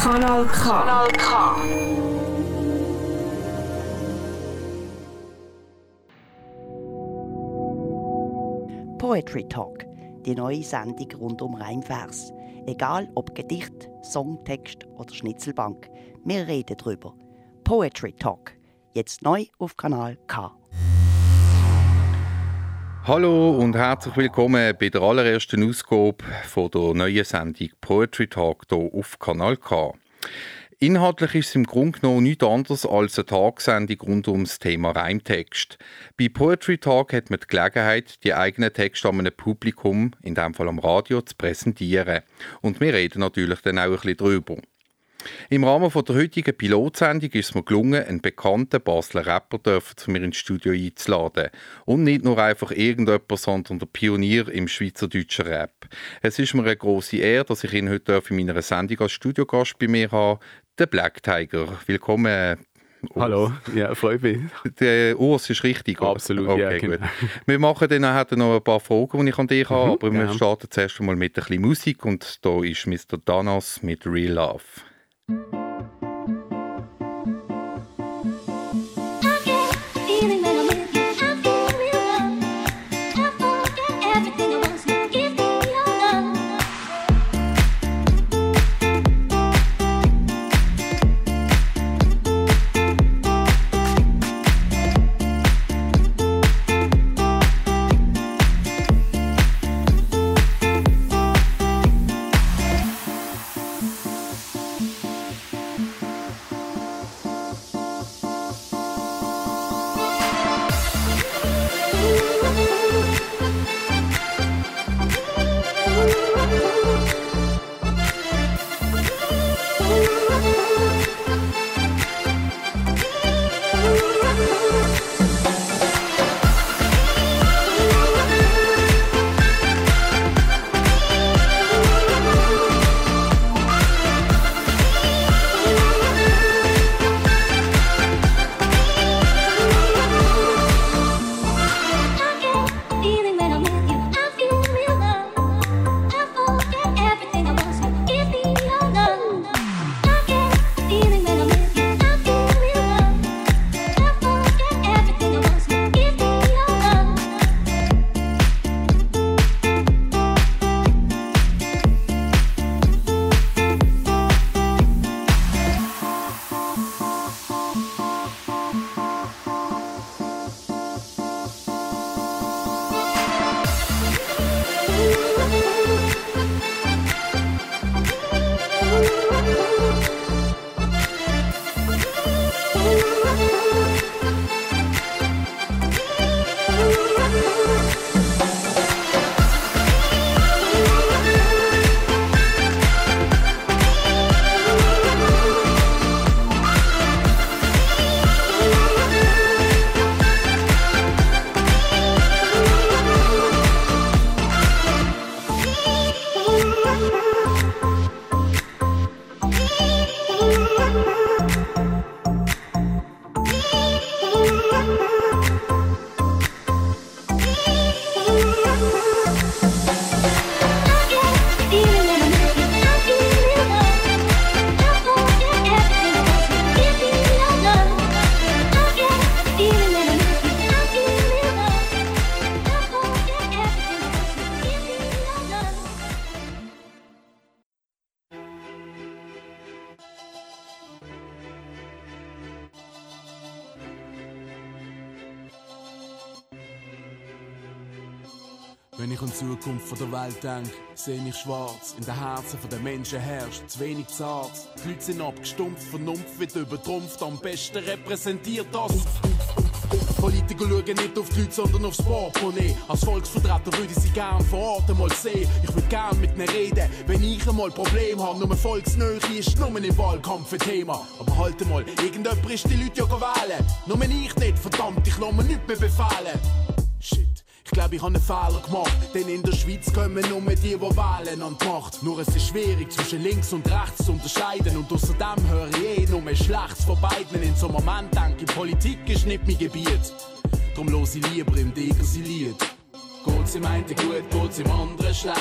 Kanal K. Kanal K. Poetry Talk, die neue Sendung rund um Reimvers. Egal ob Gedicht, Songtext oder Schnitzelbank, wir reden drüber. Poetry Talk, jetzt neu auf Kanal K. Hallo und herzlich willkommen bei der allerersten Ausgabe von der neuen Sendung Poetry Talk hier auf Kanal K. Inhaltlich ist es im Grunde genommen nichts anderes als eine Tagsendung rund um das Thema Reimtext. Bei Poetry Talk hat man die Gelegenheit, die eigenen Texte an einem Publikum, in diesem Fall am Radio, zu präsentieren. Und wir reden natürlich dann auch ein bisschen drüber. Im Rahmen der heutigen Pilotsendung ist es mir gelungen, einen bekannten Basler Rapper zu mir ins Studio einzuladen. Und nicht nur einfach irgendjemand, sondern der Pionier im schweizerdeutschen Rap. Es ist mir eine grosse Ehre, dass ich ihn heute in meiner Sendung als Studiogast bei mir habe, den Black Tiger. Willkommen, Urs. Hallo, ja, freut mich. Der Urs ist richtig, oder? Absolut, okay, ja, genau. gut. Wir machen dann nachher noch ein paar Fragen, die ich an dich habe, mhm, aber wir starten zuerst einmal mit ein bisschen Musik und da ist Mr. Danas mit Real Love. Thank you. Welt denk, seh mich schwarz. In den Herzen der Menschen herrscht zu wenig zart. Die Leute sind abgestumpft, Vernunft wird übertrumpft. Am besten repräsentiert das. Politiker schauen nicht auf die Leute, sondern aufs Portemonnaie. Als Volksvertreter würde ich sie gern vor Ort einmal sehen. Ich würde gern mit ihnen reden, wenn ich einmal Problem habe. Nur Volksnähe ist nur im Wahlkampf ein Thema. Aber halt mal, irgendjemand ist die Leute ja wählen. Nur ich nicht, verdammt, ich lasse mir nichts mehr befehlen. Ich glaube, ich habe einen Fehler gemacht, denn in der Schweiz kommen nur die, die wählen an die Macht. Nur es ist schwierig zwischen links und rechts zu unterscheiden und außerdem höre ich eh nur Schlechtes von beiden. In so einem Moment denke ich, Politik ist nicht mein Gebiet. Drum los ich lieber im Tiger sie Lied. Geht's im einen gut, geht's im anderen schlecht.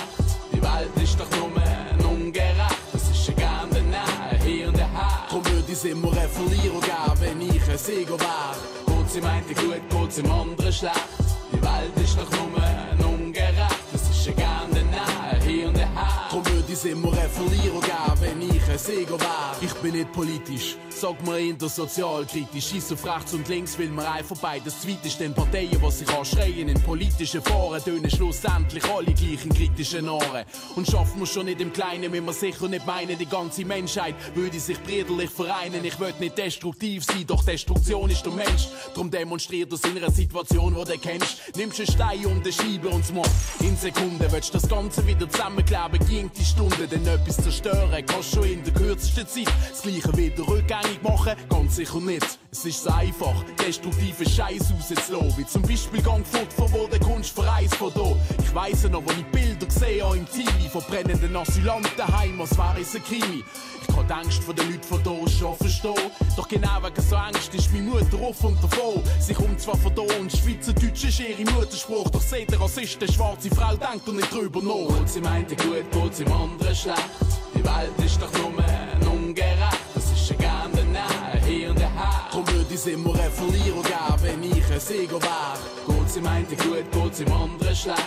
Die Welt ist doch nur ungerecht, das ist ja gerne daneben hier und her. Drum würde ich immer einen Verlierer geben, wenn ich ein Sieger wär. Geht's im einen gut, geht's im anderen schlecht. Die Welt ist doch nur ungerecht, es ist ja gerne Nähe, hier und her. Drum würde ich immer einen Verlierer geben, wenn ich ein Sieger wär. Ich bin nicht politisch, sag mir in der sozialkritisch. Schieß auf rechts und links, will mir einfach beides zweit ist den Parteien, was sich anschreien in politischen Foren, tönen schlussendlich alle gleich in kritischen Ohren. Und schaffen wir schon nicht im Kleinen, wenn wir sicher nicht meinen, die ganze Menschheit würde sich brüderlich vereinen. Ich will nicht destruktiv sein, doch Destruktion ist der Mensch. Drum demonstriert das in einer Situation, wo du kennst. Nimmst einen Stein und den Scheibe und Mord. In Sekunden willst du das Ganze wieder zusammenkleben, ging die Stunde, denn etwas zerstören kannst schon in der kürzesten Zeit. Das Gleiche wieder rückgängig machen, ganz sicher nicht. Es ist so einfach, destruktive Scheiß rauszulassen. Wie zum Beispiel Gang von wo der Kunst verreist von da. Ich weiss noch, wo ich Bilder gesehen habe im TV von brennenden Asylanten heim, als wäre es ein Krimi. Ich kann die Angst von den Leuten von hier schon verstehen. Doch genau wegen so Angst ist meine Mutter offen und davon. Sie kommt zwar von hier und Schweizerdeutsch ist ihre Mutterspruch. Doch seht ihr, Rassist, eine schwarze Frau denkt und nicht drüber nach. Und sie meinte gut, geht's im anderen schlecht. Die Welt ist doch nur ungerecht. Das ist ja gerne Nähe, hier und her. Drum würde ich immer einen Verlierer geben, wenn ich ein Sieger wär. Geht's im einen gut, geht's im anderen schlecht.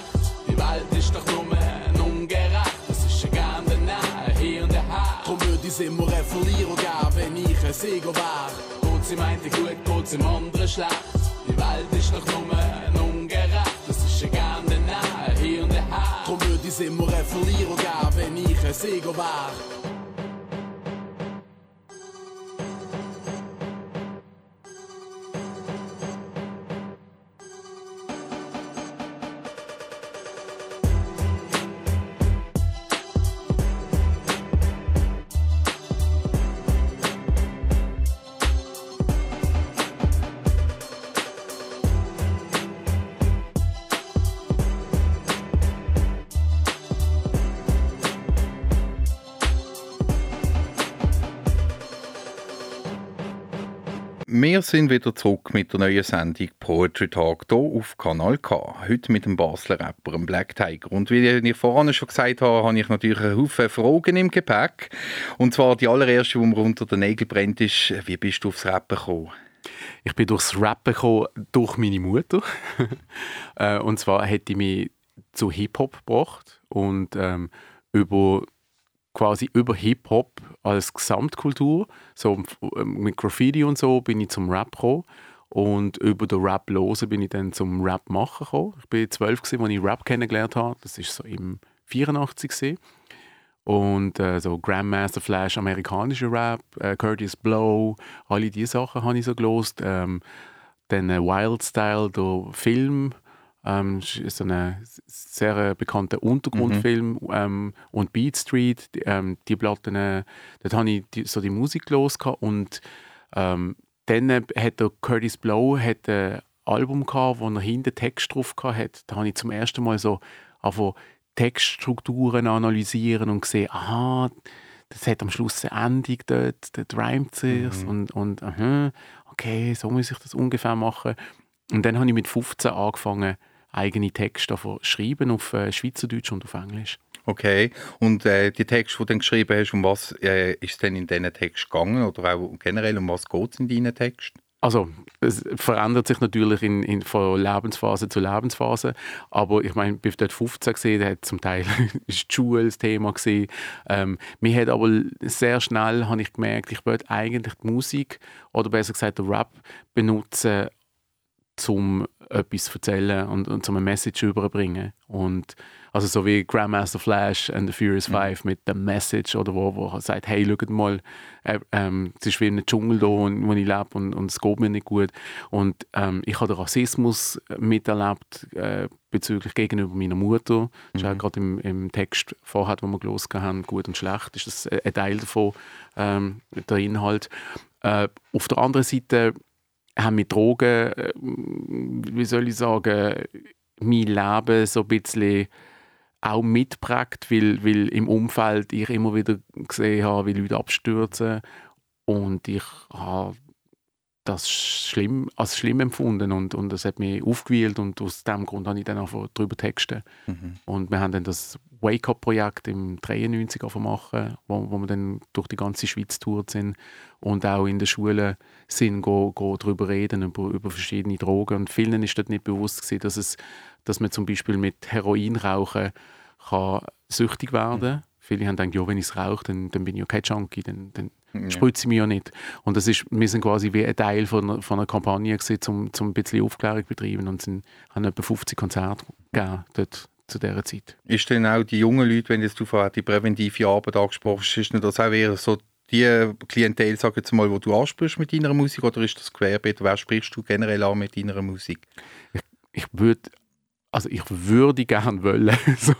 Die Welt ist doch nur ungerecht. Das ist ja gerne Nähe, hier und her. Drum würde ich immer einen Verlierer geben, wenn ich ein Sieger wär. Geht's im einen gut, geht's im anderen schlecht. Die Welt ist doch nur ungerecht. Das ist ja Drum würde ich immer einen Verlierer geben, wenn Wir sind wieder zurück mit der neuen Sendung Poetry Talk hier auf Kanal K. Heute mit dem Basler Rapper Black Tiger. Und wie ich vorhin schon gesagt habe, habe ich natürlich einen Haufen Fragen im Gepäck. Und zwar die allererste, die mir unter den Nägeln brennt, ist, wie bist du aufs Rappen gekommen? Ich bin durchs Rappen gekommen, durch meine Mutter. Äh, und zwar hat die mich zu Hip-Hop gebracht und ähm, über quasi über Hip-Hop als Gesamtkultur, so mit Graffiti und so, bin ich zum Rap gekommen. Und über den Rap losen bin ich dann zum Rap machen gekommen. Ich bin zwölf, als ich Rap kennengelernt habe. Das war so im 84 gewesen. Und äh, so Grandmaster Flash, amerikanischer Rap, äh, Curtis Blow, alle diese Sachen habe ich so gelost. Ähm, dann äh, Wild Style, der Film, ähm, ist so ein sehr äh, bekannter Untergrundfilm. Mhm. Ähm, und Beat Street, die, ähm, die Platten, äh, dort habe ich die, so die Musik los und ähm, dann hat der Curtis Blow hat ein Album gehabt, wo er hinten Text drauf hat. Da habe ich zum ersten Mal so einfach Textstrukturen analysieren und gesehen, aha, das hat am Schluss eine Endung dort, dort reimt sich mhm. und, und aha, okay, so muss ich das ungefähr machen. Und dann habe ich mit 15 angefangen, eigene Texte schreiben auf äh, Schweizerdeutsch und auf Englisch. Okay, und äh, die Texte, die du dann geschrieben hast, um was äh, ist es denn in diesen Text gegangen oder auch generell, um was geht es in deinen Texten? Also, es verändert sich natürlich in, in, von Lebensphase zu Lebensphase. Aber ich meine, ich dort 15 gesehen, da hat zum Teil ist die Schule das Thema gesehen. Ähm, mir hat aber sehr schnell habe ich gemerkt, ich wollte eigentlich die Musik oder besser gesagt den Rap benutzen, um etwas zu erzählen und, und um eine Message überbringen. Und also so wie Grandmaster Flash and the Furious mhm. Five mit der Message oder wo, wo er sagt, hey, schaut mal, äh, ähm, es ist wie ein Dschungel da, wo ich lebe und, und es geht mir nicht gut. Und ähm, ich habe den Rassismus miterlebt äh, bezüglich gegenüber meiner Mutter. Das ist auch mhm. gerade im, im Text vorher, wo wir gelesen haben, gut und schlecht, ist das ein Teil davon, ähm, der Inhalt. Äh, auf der anderen Seite haben mit Drogen, äh, wie soll ich sagen, mein Leben so ein bisschen auch mitprägt, weil, weil im Umfeld ich immer wieder gesehen habe, wie Leute abstürzen und ich habe das schlimm, als schlimm empfunden und, und das hat mich aufgewühlt und aus diesem Grund habe ich dann einfach darüber texten. Mhm. Und wir haben dann das Wake-up-Projekt im 93 machen, wo, wo wir dann durch die ganze Schweiz tourt sind und auch in den Schulen sind, go, go darüber reden, über, über verschiedene Drogen. Und vielen ist dort nicht bewusst gewesen, dass, es, dass man zum Beispiel mit Heroinrauchen kann süchtig werden kann. Viele haben gedacht, ja, wenn ich es rauche, dann, dann bin ich ja kein Junkie, dann, dann ja. spritze ich mich ja nicht. Und das ist, wir sind quasi wie ein Teil von einer, von einer Kampagne gewesen, um, um ein bisschen Aufklärung zu betreiben und sind, haben etwa 50 Konzerte gegeben dort zu dieser Zeit. Ist denn auch die jungen Leute, wenn jetzt du vorher die präventive Arbeit angesprochen hast, ist das auch eher so die Klientel, sag jetzt mal, wo du ansprichst mit deiner Musik oder ist das querbeet? Wer sprichst du generell an mit deiner Musik? Ich, ich würde also ich würde gerne wollen, so,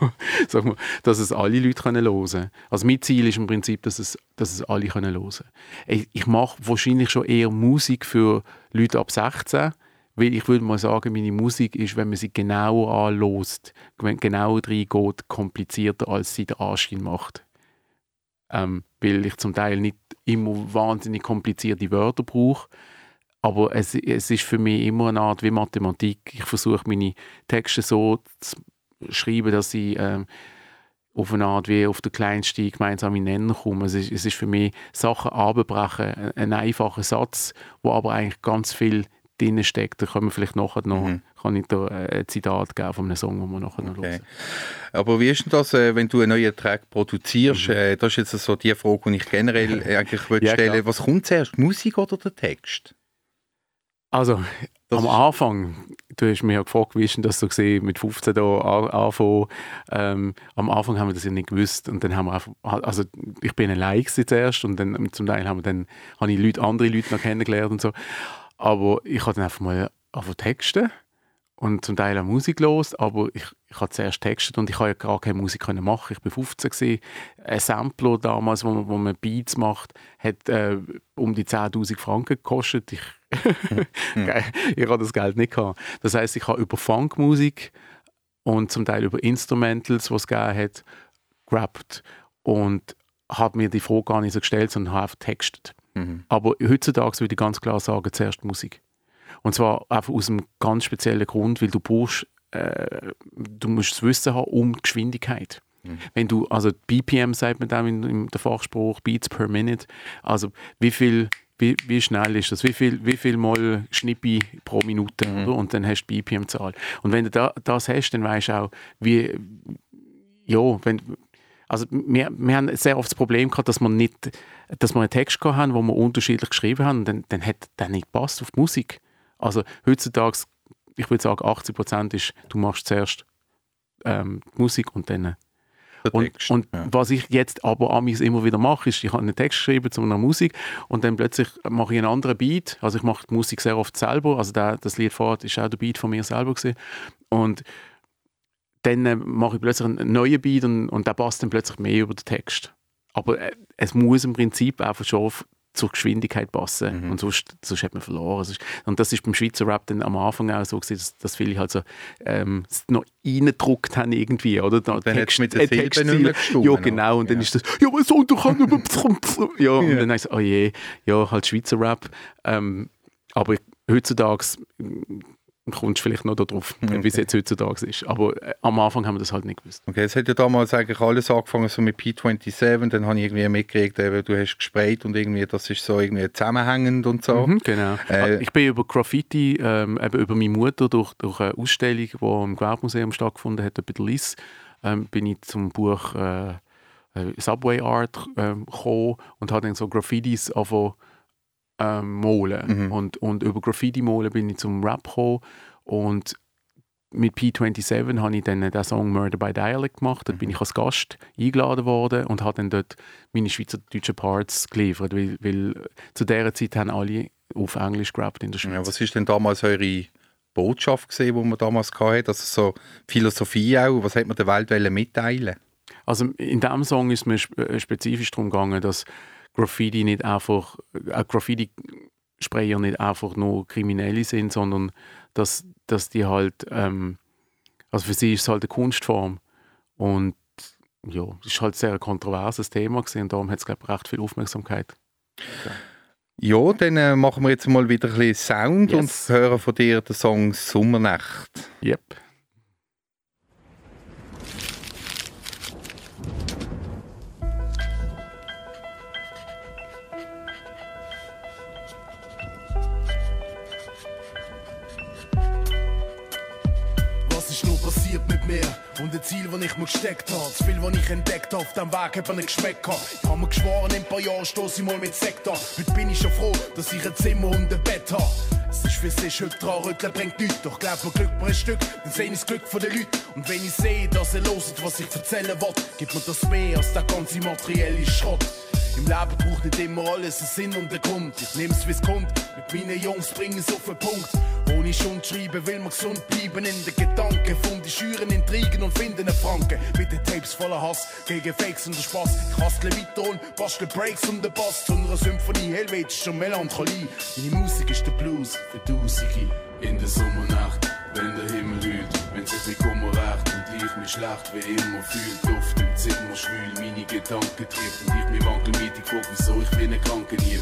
sag mal, dass es alle Leute können hören Also mein Ziel ist im Prinzip, dass es, dass es alle können hören Ich, ich mache wahrscheinlich schon eher Musik für Leute ab 16, weil ich würde mal sagen, meine Musik ist, wenn man sie genau anlässt, wenn genau reingeht, komplizierter, als sie der Anschein macht. Ähm, weil ich zum Teil nicht immer wahnsinnig komplizierte Wörter brauche, aber es, es ist für mich immer eine Art wie Mathematik. Ich versuche meine Texte so zu schreiben, dass sie ähm, auf eine Art wie auf den kleinsten gemeinsamen Nenner kommen. Es ist, es ist für mich Sachen abbrechen, ein einfacher Satz, wo aber eigentlich ganz viel drin steckt. Da können wir vielleicht nachher noch, mhm. kann ich da äh, ein Zitat geben von einem Song, den wir nachher noch okay. hören. Aber wie ist denn das, äh, wenn du einen neuen Track produzierst? Mhm. Äh, das ist jetzt so die Frage, die ich generell eigentlich ja, stellen will. Was kommt zuerst, Musik oder der Text? Also, das am Anfang, du hast mich ja gefragt, wie ist denn das so gesehen, mit 15 da anfangen. Ähm, am Anfang haben wir das ja nicht gewusst und dann haben wir einfach, also ich bin allein zuerst und dann zum Teil haben wir dann, habe ich Leute, andere Leute noch kennengelernt und so. Aber ich habe dann einfach mal einfach Texte und zum Teil auch Musik los, aber ich, ich habe zuerst textet und ich habe ja gar keine Musik können machen. Ich war 15 gewesen. Ein Sampler damals, wo man, wo man Beats macht, hat äh, um die 10.000 Franken gekostet. Ich, ich habe das Geld nicht gehabt. Das heißt, ich habe über Funkmusik und zum Teil über Instrumentals, was es gegeben hat, gerappt und habe mir die Frage gar nicht so gestellt, sondern habe einfach textet. Mhm. Aber heutzutage würde ich ganz klar sagen, zuerst Musik. Und zwar einfach aus einem ganz speziellen Grund, weil du brauchst, äh, du musst das Wissen haben um die Geschwindigkeit. Mhm. Wenn du, also BPM sagt man dann in, in der Fachspruch, Beats per Minute, also wie viel wie, wie, schnell ist das? Wie viel, wie viel Mal Schnippi pro Minute? Mhm. Und dann hast du die BPM-Zahl. Und wenn du da, das hast, dann weißt du auch, wie, ja, wenn, also wir, wir haben sehr oft das Problem gehabt, dass wir nicht, dass wir einen Text hatten, wo wir unterschiedlich geschrieben haben, und dann, dann hat der nicht passt auf die Musik. Also heutzutage, ich würde sagen, 80 Prozent ist, du machst zuerst ähm, die Musik und dann und, und ja. was ich jetzt aber amis immer wieder mache, ist, ich habe einen Text geschrieben zu einer Musik und dann plötzlich mache ich einen anderen Beat. Also ich mache die Musik sehr oft selber. Also der, das Lied vorher ist auch der Beat von mir selber gewesen. Und dann äh, mache ich plötzlich einen neuen Beat und, und der passt dann plötzlich mehr über den Text. Aber äh, es muss im Prinzip einfach schon zur Geschwindigkeit passen. Mhm. Und sonst, sonst hat man verloren. Und das ist beim Schweizer Rap dann am Anfang auch so gewesen, dass, dass viele halt so ähm, noch reingedruckt haben irgendwie, oder? Da dann Text, mit der äh, Silbe Ja, genau. Und dann ist das, ja, was soll doch Ja, und ja. dann heißt es, oh je, ja, halt Schweizer Rap. Ähm, aber heutzutage kommst du vielleicht noch darauf, okay. wie es jetzt heutzutage ist. Aber äh, am Anfang haben wir das halt nicht gewusst. Okay, es hat ja damals eigentlich alles angefangen so mit P27, dann habe ich irgendwie mitgekriegt, eben, du hast gesprayt und irgendwie, das ist so irgendwie zusammenhängend und so. Mhm, genau. Äh, ich bin über Graffiti, ähm, eben über meine Mutter, durch, durch eine Ausstellung, die im Gewerbemuseum stattgefunden hat, bei der LIS, ähm, bin ich zum Buch äh, äh Subway Art ähm, gekommen und habe dann so Graffitis angefangen ähm, malen. Mhm. Und, und über Graffiti-Malen bin ich zum Rap gekommen. Und mit P27 habe ich dann den Song Murder by Dialect gemacht. Dort mhm. bin ich als Gast eingeladen worden und habe dann dort meine schweizerdeutschen Parts geliefert, weil, weil zu dieser Zeit haben alle auf Englisch gerappt in der Schweiz. Ja, was ist denn damals eure Botschaft gesehen, die man damals hatte? Also so Philosophie auch. Was hat man der Welt mitteilen? Also in diesem Song ist mir äh, spezifisch darum gegangen, dass Graffiti nicht einfach, äh, Graffiti-Sprayer nicht einfach nur Kriminelle sind, sondern dass, dass die halt, ähm, also für sie ist es halt eine Kunstform und ja, es ist halt sehr ein kontroverses Thema gewesen, und darum hat es, glaube ich, recht viel Aufmerksamkeit. Ja. Ja, dann äh, machen wir jetzt mal wieder ein bisschen Sound yes. und hören von dir den Song Sommernacht. Yep. Mir ein Ziel, das ich mir gesteckt habe. Zu viel, was ich entdeckt habe, auf dem Weg eben nicht geschmeckt habe. Ich habe mir geschworen, in ein paar Jahren stoße ich mal mit Sekt an. Heute bin ich schon froh, dass ich ein Zimmer und ein Bett habe. Es ist wie es ist, heute dran rütteln bringt nichts. Doch glaub mir Glück mir ein Stück, dann seh ich das Glück von den Leuten. Und wenn ich sehe, dass ihr loset, was ich erzählen will, gibt mir das mehr als der ganze materielle Schrott. Im Leben braucht nicht immer alles einen Sinn und einen Grund. Ich nehm's wie's kommt, mit meinen Jungs bring es auf den Punkt. Ohne Schund schreiben will man gesund bleiben in den Gedanken. Funde schüren Intrigen und finden einen Franken. Mit den Tapes voller Hass gegen Fakes und Spaß. Ich hustle weiter und bastle Breaks und den Bass zu einer Symphonie helvetischer Melancholie. Meine Musik ist der Blues für Tausende. In der Sommernacht, wenn der Himmel hüllt, wenn sich Kummer rächt und ich mich schlecht wie immer fühlt. Luft im Zimmer schwül, meine Gedanken trifft und ich mich wankelmütig frag, wieso ich bin Kranken hier.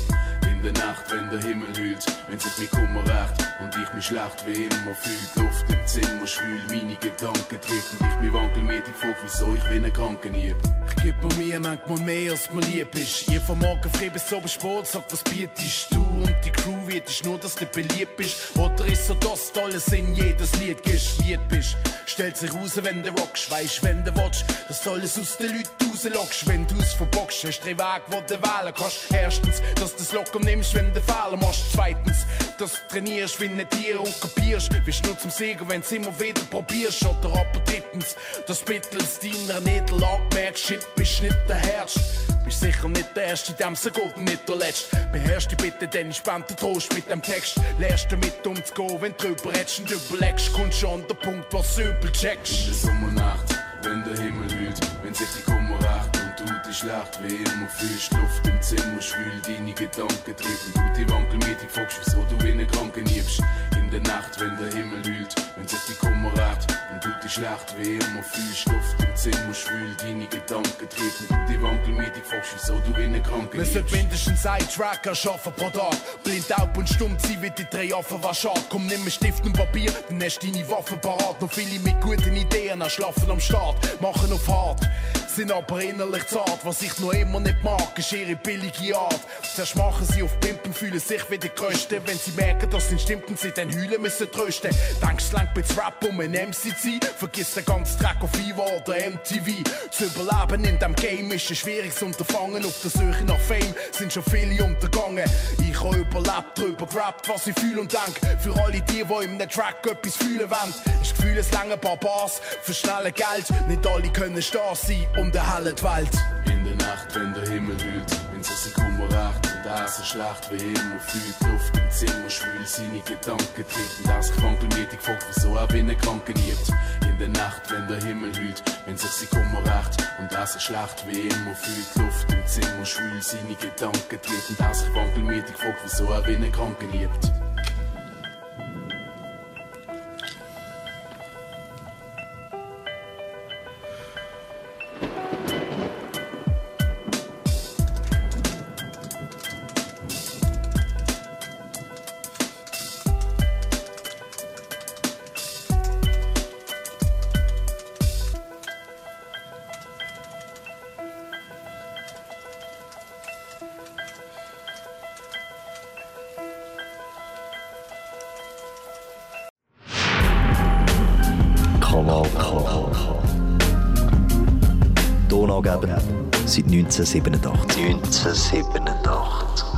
In der Nacht, wenn der Himmel hüllt, wenn sich mit Kummer rächt und ich mich schlecht wie immer fühlt. Luft im Zimmer schwül, meine Gedanken trifft und ich mich wankelmütig frag, wieso ich bin Kranken hier. Ich geb mir manchmal mehr als mir lieb ist. Ihr von morgen früh bis oben Sport sagt, was bietest du und die Crew wird ist nur, dass du beliebt bist. Oder ist so das tolle Sinn, jedes Lied geschmiert bist. Stellt sich raus, wenn du rockst, weisst, wenn du watch, dass du alles aus den Leuten rauslockst. Wenn du's verbockst, hast du drei Wege, wo du wählen kannst. Erstens, dass du das locker nimmst, wenn du Fehler machst. Zweitens, dass du trainierst wie ein Tier und kapierst. Bist nur zum Segen, wenn's immer wieder probierst. Oder aber drittens, dass mittels deiner Niederlage merkst, shit, bist nicht der Herrsch. Bist sicher nicht der Erste, dem gut und nicht der Letzte. Beherrsch dich bitte, denn ich spann den Trost mit dem Text. Lernst damit umzugehen, wenn du drüber redest und überlegst, kommt schon der Punkt, was du übel checkst. In der Sommernacht, wenn der Himmel hüllt, wenn sich die Kummer rächt und du dich schlecht wie immer fühlst, Luft im Zimmer schwül, deine Gedanken trieben, du die wankelmütig fragst, wieso du wie einen Kranken liebst. In der Nacht, wenn der Himmel hüllt, wenn sich die Kummer rächt und du dich schlecht wie immer fühlst, Luft im Zimmer schwül, deine Gedanken trieben, du die wankelmütig fragst, wieso du wie einen Kranken Wir sollten mindestens einen Tracker schaffen pro Tag. Blind, taub und stumm ziehen wie die drei Affen, was schade. Komm, nimm mir Stift und Papier, dann hast du deine Waffen parat. Noch viele mit guten Ideen, schlafen am Start, machen auf hart. Sind aber innerlich zart, was ich noch immer nicht mag, ist ihre billige Art. Zuerst machen sie auf Pimpen, fühlen sich wie die Größten. Wenn sie merken, dass sie stimmt und sie dann heulen müssen trösten. Denkst du lang bis Rap um ein MC zu sein? Vergiss den ganzen Track auf Viva oder MTV. Zu überleben in dem Game ist ein schwieriges Unterfangen. Auf der Suche nach Fame sind schon viele untergangen. Ich habe überlebt, drüber gerappt, was ich fühle und denk. Für alle die, die einem Track etwas fühlen wollen. Ist Gefühl, es lange paar Bars für schnelle Geld. Nicht alle können stark sein und erhellen die Welt. In der Nacht, wenn der Himmel hüllt, wenn sich die Kummer und er so schlecht wie immer fühlt, Luft im Zimmer schwül, seine Gedanken treten, das wankelmütig fragt, wieso er wie Kranken liebt. In der Nacht, wenn der Himmel hüllt, wenn sich die Kummer rächt und er so schlecht wie immer fühlt, Luft im Zimmer schwül, seine Gedanken treten, das wankelmütig fragt, wieso er wie Kranken liebt. 1987. 1987.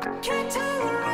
Can't tell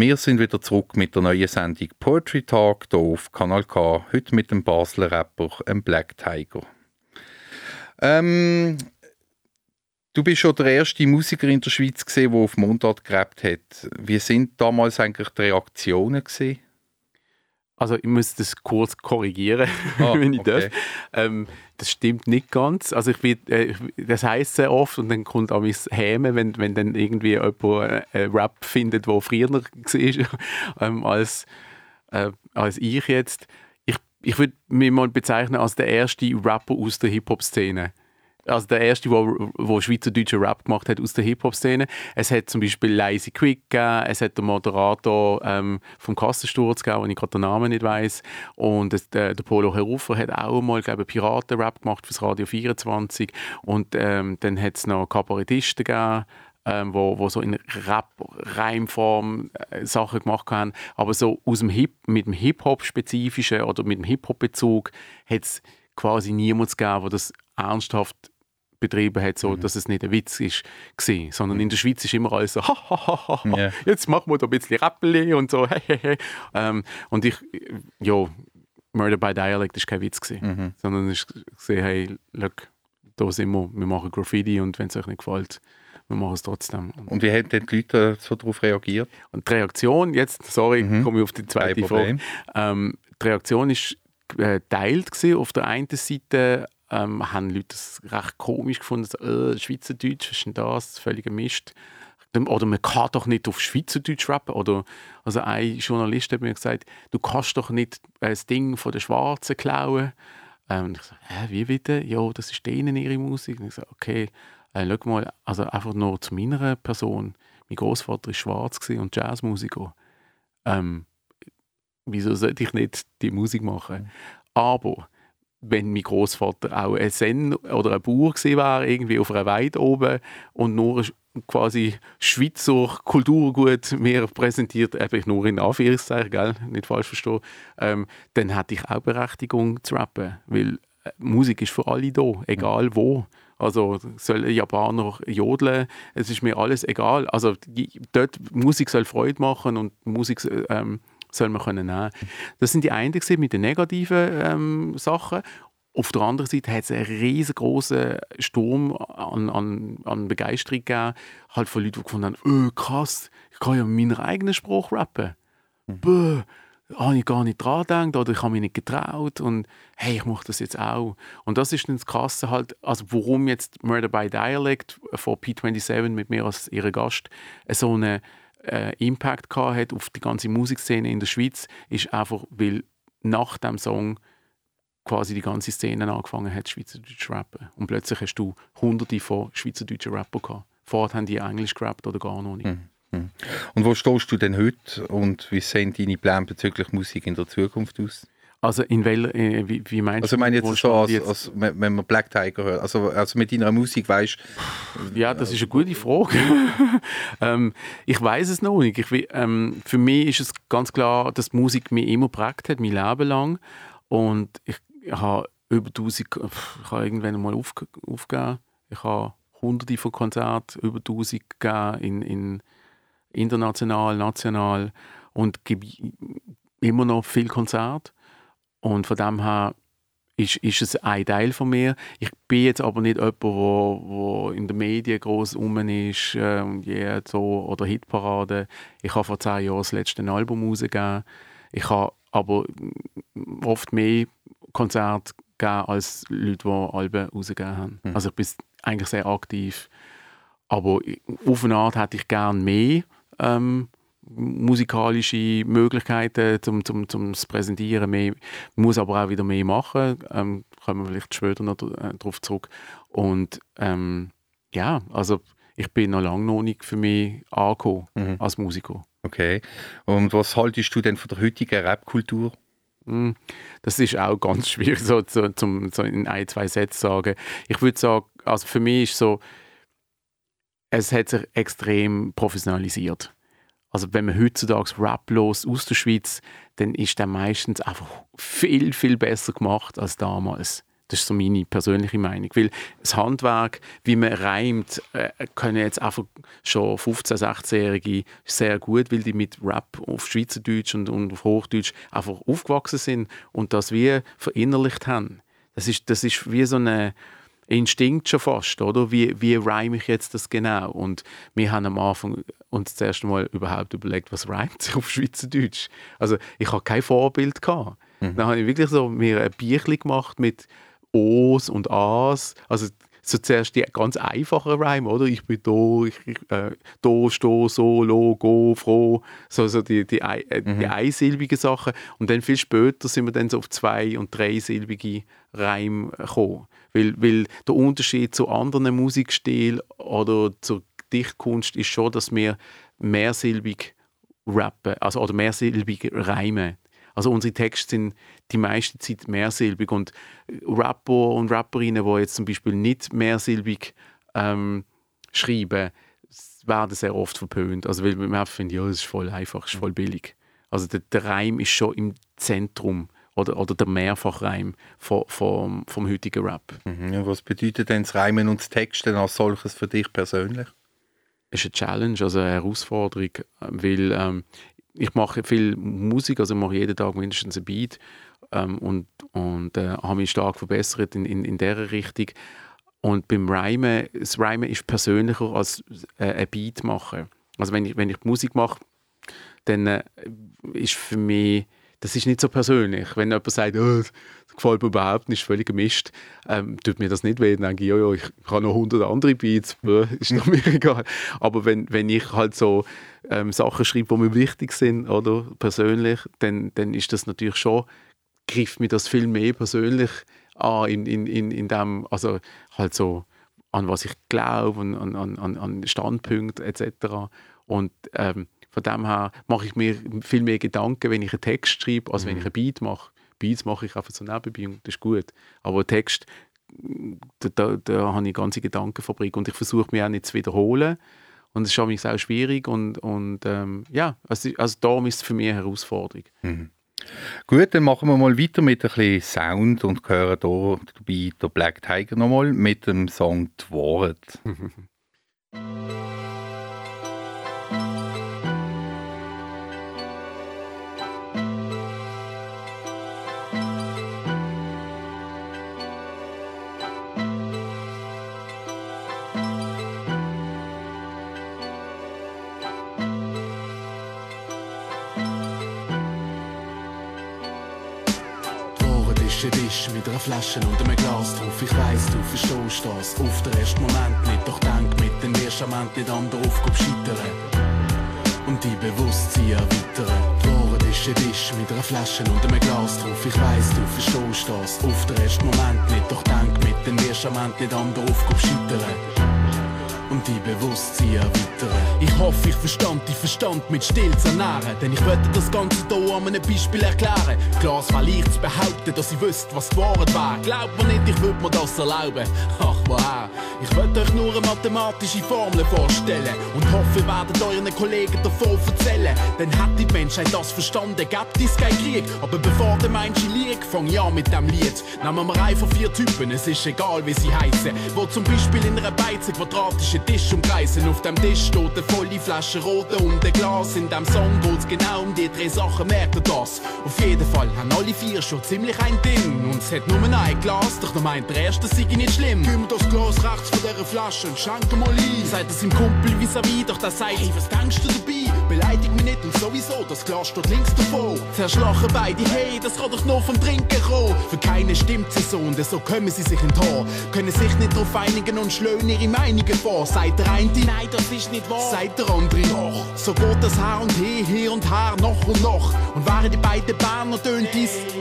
Wir sind wieder zurück mit der neuen Sendung Poetry Talk hier auf Kanal K. Heute mit dem Basler Rapper Black Tiger. Ähm, du bist schon der erste Musiker in der Schweiz, der auf Mundart gerappt hat. Wie sind damals eigentlich die Reaktionen? Gewesen? Also ich muss das kurz korrigieren, Ah, wenn ich okay. darf. Ähm, das stimmt nicht ganz. Also ich bin, äh, das heißt sehr oft und dann kommt auch mein Häme, wenn, wenn dann irgendwie jemand äh, einen Rap findet, der früher war ähm, als, äh, als ich jetzt. Ich, ich würde mich mal bezeichnen als der erste Rapper aus der Hip-Hop-Szene. Also der erste, der wo schweizerdeutsche Rap gemacht hat aus der Hip-Hop-Szene. Es hat zum Beispiel Leise Quick gegeben, es hat den Moderator ähm, vom Kassensturz gegeben, wo ich gerade den Namen nicht weiß und es, der, der Polo Herufer hat auch mal, glaube Piraten-Rap gemacht fürs Radio 24 und ähm, dann hat es noch Kabarettisten gegeben, ähm, wo, wo so in Rap-Reimform äh, Sachen gemacht haben. Aber so aus dem Hip, mit dem Hip-Hop-spezifischen oder mit dem Hip-Hop-Bezug hat es quasi niemanden gegeben, der das ernsthaft betrieben hat, so, dass es nicht ein Witz ist, gewesen, sondern in der Schweiz ist immer alles so, ha, ha, ha, ha. Ja. jetzt machen wir da ein bisschen Rappeli und so, he, he, he. Ähm, und ich, ja, Murder by Dialect ist kein Witz gewesen, sondern ich gesehen, hey, look, da sind wir, wir machen Graffiti und wenn es euch nicht gefällt, wir machen es trotzdem. Und, wie haben denn die Leute so darauf reagiert? und die Reaktion, jetzt, sorry, komme ich auf die zweite Frage. Ähm, die Reaktion ist äh, teilt gewesen. Auf der einen Seite ähm, haben Leute das recht komisch gefunden, so, äh, Schweizerdeutsch, was ist denn das? Völliger Mist. Oder man kann doch nicht auf Schweizerdeutsch rappen. Oder, also ein Journalist hat mir gesagt, du kannst doch nicht äh, das Ding von den Schwarzen klauen. Ähm, und ich so, Hä, wie bitte? Ja, das ist denen ihre Musik. Und ich so, okay, äh, schau mal, also einfach nur zu meiner Person. Mein Großvater war schwarz und Jazzmusiker. Ähm, wieso sollte ich nicht die Musik machen? Aber wenn mein Großvater auch ein Sen oder ein Bauer wäre, irgendwie auf einer Weide oben und nur quasi Schweizer Kulturgut mir präsentiert, eben nur in Anführungszeichen, gell? nicht falsch verstehen, ähm, dann hätte ich auch Berechtigung zu rappen, weil äh, Musik ist für alle da, egal wo. Also soll ein Japaner jodeln, es ist mir alles egal. Also die, dort Musik soll Freude machen und Musik ähm, soll man können nehmen. Das sind die einen mit den negativen ähm, Sachen. Auf der anderen Seite hat es einen riesengroßen Sturm an, an, an Begeisterung gegeben, halt von Leuten, die gefunden haben, oh, krass, ich kann ja mit meiner eigenen Spruch rappen. Bäh, habe ich gar nicht dran gedacht oder ich habe mich nicht getraut und hey, ich mache das jetzt auch. Und das ist dann das Krasse halt, also warum jetzt Murder by Dialect von P27 mit mir als ihrer Gast so einen äh, Impact gehabt hat auf die ganze Musikszene in der Schweiz, ist einfach, weil nach dem Song quasi die ganze Szene angefangen hat, Schweizerdeutsch zu rappen. Und plötzlich hast du hunderte von schweizerdeutschen Rappern gehabt. Vorher haben die Englisch gerappt oder gar noch nicht. Und wo stehst du denn heute und wie sehen deine Pläne bezüglich Musik in der Zukunft aus? Also in welcher, äh, wie, wie meinst Also ich du? meine wo jetzt so, als, als, wenn man Black Tiger hört, also, also mit deiner Musik weißt Ja, das ist eine gute Frage. ähm, ich weiß es noch nicht. Ich, ähm, für mich ist es ganz klar, dass die Musik mich immer geprägt hat, mein Leben lang. Und ich, ich habe über 1000, ich habe irgendwann einmal auf, aufgegeben. Ich habe hunderte von Konzerten, über 1000 gegeben, in, in international, national und gebe immer noch viel Konzert. Und von dem her ist, ist es ein Teil von mir. Ich bin jetzt aber nicht jemand, der wo, wo in den Medien groß rum ist äh, und yeah, so, oder Hitparade. Ich habe vor zehn Jahren das letzte Album rausgegeben. Ich habe aber oft mehr Konzerte gegeben als Leute, die Alben rausgegeben haben. Also ich bin eigentlich sehr aktiv. Aber auf eine Art hätte ich gerne mehr ähm, musikalische Möglichkeiten zum, zum, zum zu präsentieren. Mehr, muss aber auch wieder mehr machen. Ähm, kommen wir vielleicht später noch äh, darauf zurück. Und ähm, ja, also ich bin noch lange noch nicht für mich angekommen als Musiker. Okay. Und was haltest du denn von der heutigen Rap-Kultur? Mm, Das ist auch ganz schwierig so, so, zum, so in ein, zwei Sätzen zu sagen. Ich würde sagen, also für mich ist so, es hat sich extrem professionalisiert. Also wenn man heutzutage Rap los aus der Schweiz, dann ist der meistens einfach viel, viel besser gemacht als damals. Das ist so meine persönliche Meinung. Weil das Handwerk, wie man reimt, äh, können jetzt einfach schon 15-, 16-Jährige sehr gut, weil die mit Rap auf Schweizerdeutsch und, und auf Hochdeutsch einfach aufgewachsen sind und das wie verinnerlicht haben. Das ist, das ist wie so eine Instinkt schon fast, oder? Wie, wie reime ich jetzt das genau? Und wir haben am Anfang uns das erste Mal überhaupt überlegt, was reimt sich auf Schweizerdeutsch? Also ich hatte kein Vorbild. Gehabt. Mhm. Dann habe ich wirklich so mir ein Bierchen gemacht mit O's und A's. Also so zuerst die ganz einfachen Reime, oder? Ich bin da, ich, ich äh, da, sto, so, lo, go, froh. So, so die, die, äh, mhm. die einsilbigen Sachen. Und dann viel später sind wir dann so auf zwei- und dreisilbige Reime gekommen. Weil, weil der Unterschied zu anderen Musikstilen oder zur Dichtkunst ist schon, dass wir mehrsilbig rappen, also oder mehrsilbig reimen. Also unsere Texte sind die meiste Zeit mehrsilbig und Rapper und Rapperinnen, die jetzt zum Beispiel nicht mehrsilbig ähm, schreiben, werden sehr oft verpönt. Also weil man findet, ja, es ist voll einfach, es ist voll billig. Also der, der Reim ist schon im Zentrum oder, oder der Mehrfachreim vom, vom, vom heutigen Rap. Mhm. Was bedeutet denn das Reimen und das Texten als solches für dich persönlich? Es ist eine Challenge, also eine Herausforderung, weil ähm, ich mache viel Musik, also ich mache jeden Tag mindestens ein Beat ähm, und, und äh, habe mich stark verbessert in, in, in dieser Richtung. Und beim Rhymen, das Rhymen ist persönlicher als äh, ein Beat machen. Also wenn ich, wenn ich Musik mache, dann äh, ist für mich, das ist nicht so persönlich. Wenn jemand sagt, oh, das gefällt mir überhaupt nicht, ist völlig gemischt, ähm, tut mir das nicht weh, dann denke ich, ja, ja, ich habe noch hundert andere Beats, ist doch mir egal. Aber wenn, wenn ich halt so ähm, Sachen schreibe, die mir wichtig sind, oder, persönlich, dann, dann ist das natürlich schon, greift mir das viel mehr persönlich an, in, in, in, in dem, also halt so, an was ich glaube, an, an, an, an Standpunkte etc. Und ähm, von dem her mache ich mir viel mehr Gedanken, wenn ich einen Text schreibe, als mhm. wenn ich einen Beat mache. Beats mache ich einfach so nebenbei und das ist gut. Aber Text, da, da, da habe ich ganze Gedankenfabrik und ich versuche mich auch nicht zu wiederholen. Und es ist mich auch schwierig und, und ähm, ja, also, also darum ist es für mich eine Herausforderung. Mhm. Gut, dann machen wir mal weiter mit ein bisschen Sound und hören hier dabei der Black Tiger nochmal mit dem Song «Die Wahrheit». Tisch mit einer Flasche und einem Glas drauf. Ich weiss, du verstehst das auf den ersten Moment nicht. Doch denk mit dem ersten Moment nicht an darauf scheitern. Und die Bewusstsein erweitern. Wahrheit ist Tisch mit einer Flasche und einem Glas drauf. Ich weiss, du verstehst das auf den ersten Moment nicht. Doch denk mit dem ersten Moment nicht an darauf scheitern und die Bewusstsein erweitern. Ich hoffe, ich verstand die Verstand mit still zu ernähren, denn ich wollte das Ganze hier an einem Beispiel erklären. Klar, es war leicht zu behaupten, dass ich wüsste, was Wahrheit wäre. Glaubt mir nicht, ich würde mir das erlauben. Ach, woher? Ich wollte euch nur eine mathematische Formel vorstellen und hoffe, ihr werdet euren Kollegen davon erzählen. Dann hat die Menschheit das verstanden, gibt es keinen Krieg. Aber bevor der Mensch liegt, fang an mit dem Lied. Nehmen wir einfach vier Typen, es ist egal, wie sie heißen, wo zum Beispiel in einer Beize quadratische den Tisch umkreisen. Auf dem Tisch steht eine volle Flasche Rote und ein Glas. In dem Song geht's genau um die drei Sachen, merkt ihr das? Auf jeden Fall haben alle vier schon ziemlich ein Ding. Und es hat nur ein Glas, doch noch meint der erste sei nicht schlimm. Gib mir das Glas rechts von dieser Flasche und schenke mal ein. Sagt es im Kumpel vis-à-vis, doch der sagt, hey, was denkst du dabei? Beleidig mich nicht und sowieso, das Glas steht links davon. Zerschlachen beide, hey, das kann doch nur vom Trinken kommen. Für keinen stimmt sie so und so kommen sie sich in Tor. Können sich nicht darauf einigen und schlönen ihre Meinungen vor. Sagt der eine, nein, das ist nicht wahr. Sagt der andere, doch. So geht das her und her, her und her, noch und noch. Und wären die beiden Berner tönt dies. Es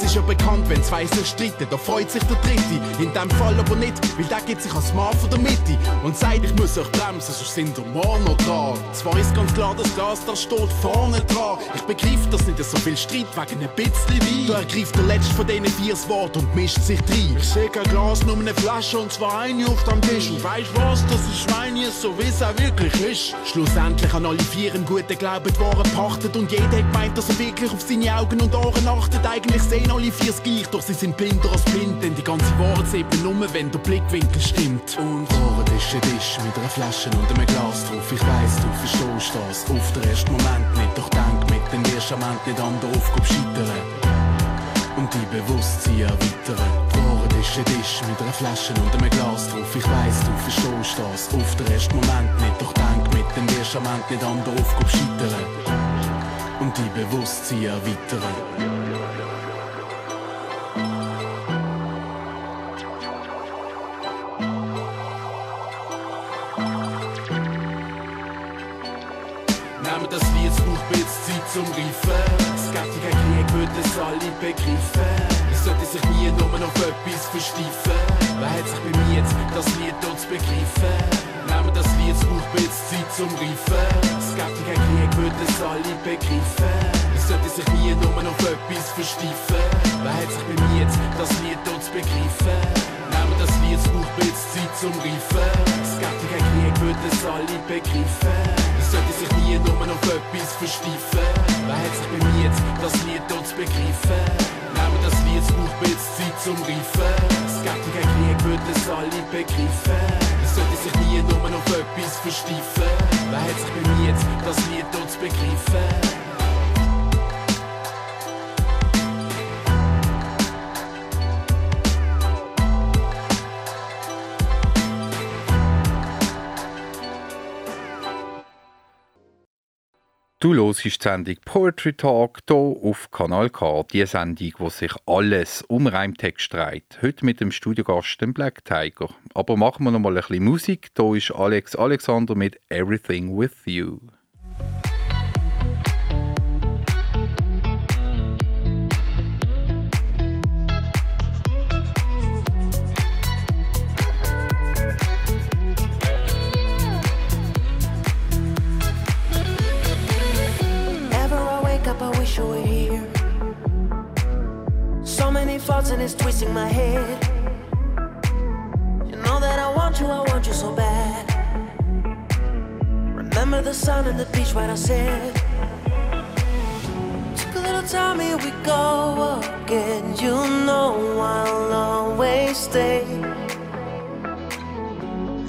Es ist ja bekannt, wenn zwei sich streiten, da freut sich der Dritte. In dem Fall aber nicht, weil der gibt sich als Mann von der Mitte und sagt, ich muss euch bremsen, sonst sind wir morgen noch dran. Zwar ist ganz klar, das Gas, da steht vorne dran. Ich begriff, dass nicht so viel Streit wegen ein bisschen Wein. Da ergreift der letzte von denen vier das Wort und mischt sich rein. Ich seh kein Glas, nur eine Flasche und zwar eine auf dem Tisch. Und weißt was, das ist hier so wie es auch wirklich ist. Schlussendlich an alle vier im guten Glauben die Waren pachtet und jeder hat gemeint, dass er wirklich auf seine Augen und Ohren achtet. Eigentlich sehen alle vier gleich, doch sie sind blinder als blind, denn die ganze Wahrheit sieht man nur, wenn der Blickwinkel stimmt. Und Ohren Tisch ein Tisch mit einer Flasche und einem Glas drauf. Ich weiss, du verstehst das auf den ersten Moment nicht, doch denk mit, denn wirst am Ende nicht an der Aufgabe scheitern und die Bewusstsein erweitern. Vor ist ein Tisch mit einer Flasche und einem Glas drauf. Ich weiss, du verstehst das auf den ersten Moment nicht, doch denk mit, dann wirst am Ende nicht an der Aufgabe scheitern und die Bewusstsein erweitern. Zum Reifen. Es gibt keinen Krieg, wird es alle begreifen. Es sollte sich nie nur auf etwas versteifen. Wer hat sich bei mir jetzt das Lied dort zu begreifen? Nehmen das Lied, es braucht bisschen Zeit zum Reifen. Es gibt keinen Krieg, wird es alle begreifen. Es sollte sich nie nur auf etwas versteifen. Wer hat sich bei mir jetzt das Lied dort zu begreifen? Nehmen das Lied, es braucht bisschen Zeit zum Reifen. Es gibt keinen Krieg, wird es alle begreifen. Sollte sich nie nur auf etwas versteifen. Wer hat sich jetzt das Lied dort zu begreifen? Nehmen das Lied, es braucht bisschen Zeit zum Reifen. Es gibt keinen Krieg, wird es alle begreifen. Es sollte sich nie nur auf etwas versteifen. Wer hat sich jetzt das Lied dort zu begreifen? Du hörst die Sendung Poetry Talk hier auf Kanal K. Die Sendung, wo sich alles um Reimtext dreht. Heute mit dem Studiogast, dem Black Tiger. Aber machen wir noch mal ein bisschen Musik. Hier ist Alex Alexander mit Everything With You. Thoughts and it's twisting my head. You know that I want you, I want you so bad. Remember the sun and the beach right I said. Took a little time, here we go again. You know I'll always stay.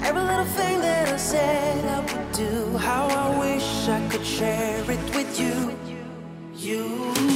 Every little thing that I said I would do, how I wish I could share it with you. You.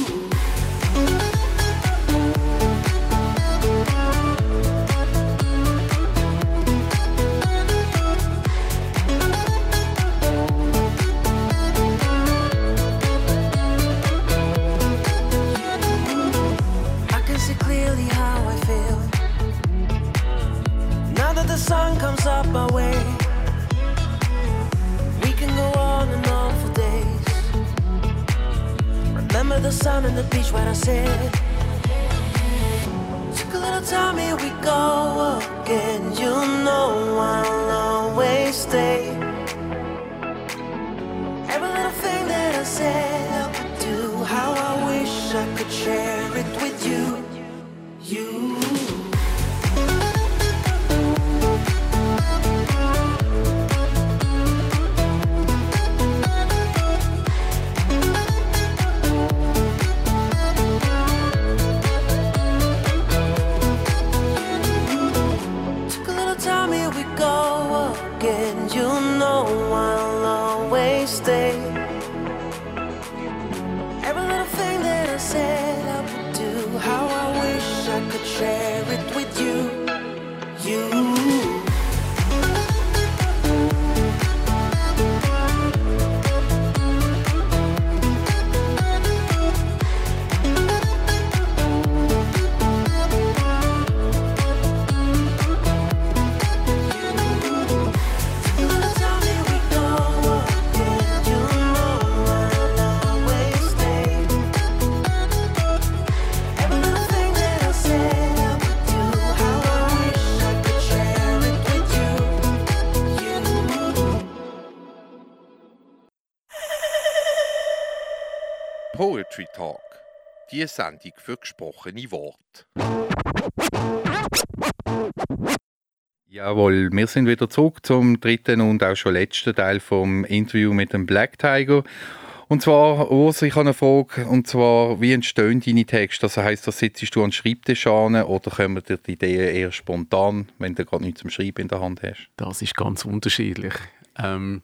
Poetry Talk. Die Sendung für gesprochene Worte. Jawohl, wir sind wieder zurück zum dritten und auch schon letzten Teil vom Interview mit dem Black Tiger. Und zwar, Urs, ich habe eine Frage, und zwar, wie entstehen deine Texte? Also heisst das, sitzt du an den Schreibtisch an oder kommen dir die Ideen eher spontan, wenn du gerade nichts zum Schreiben in der Hand hast? Das ist ganz unterschiedlich. Ähm,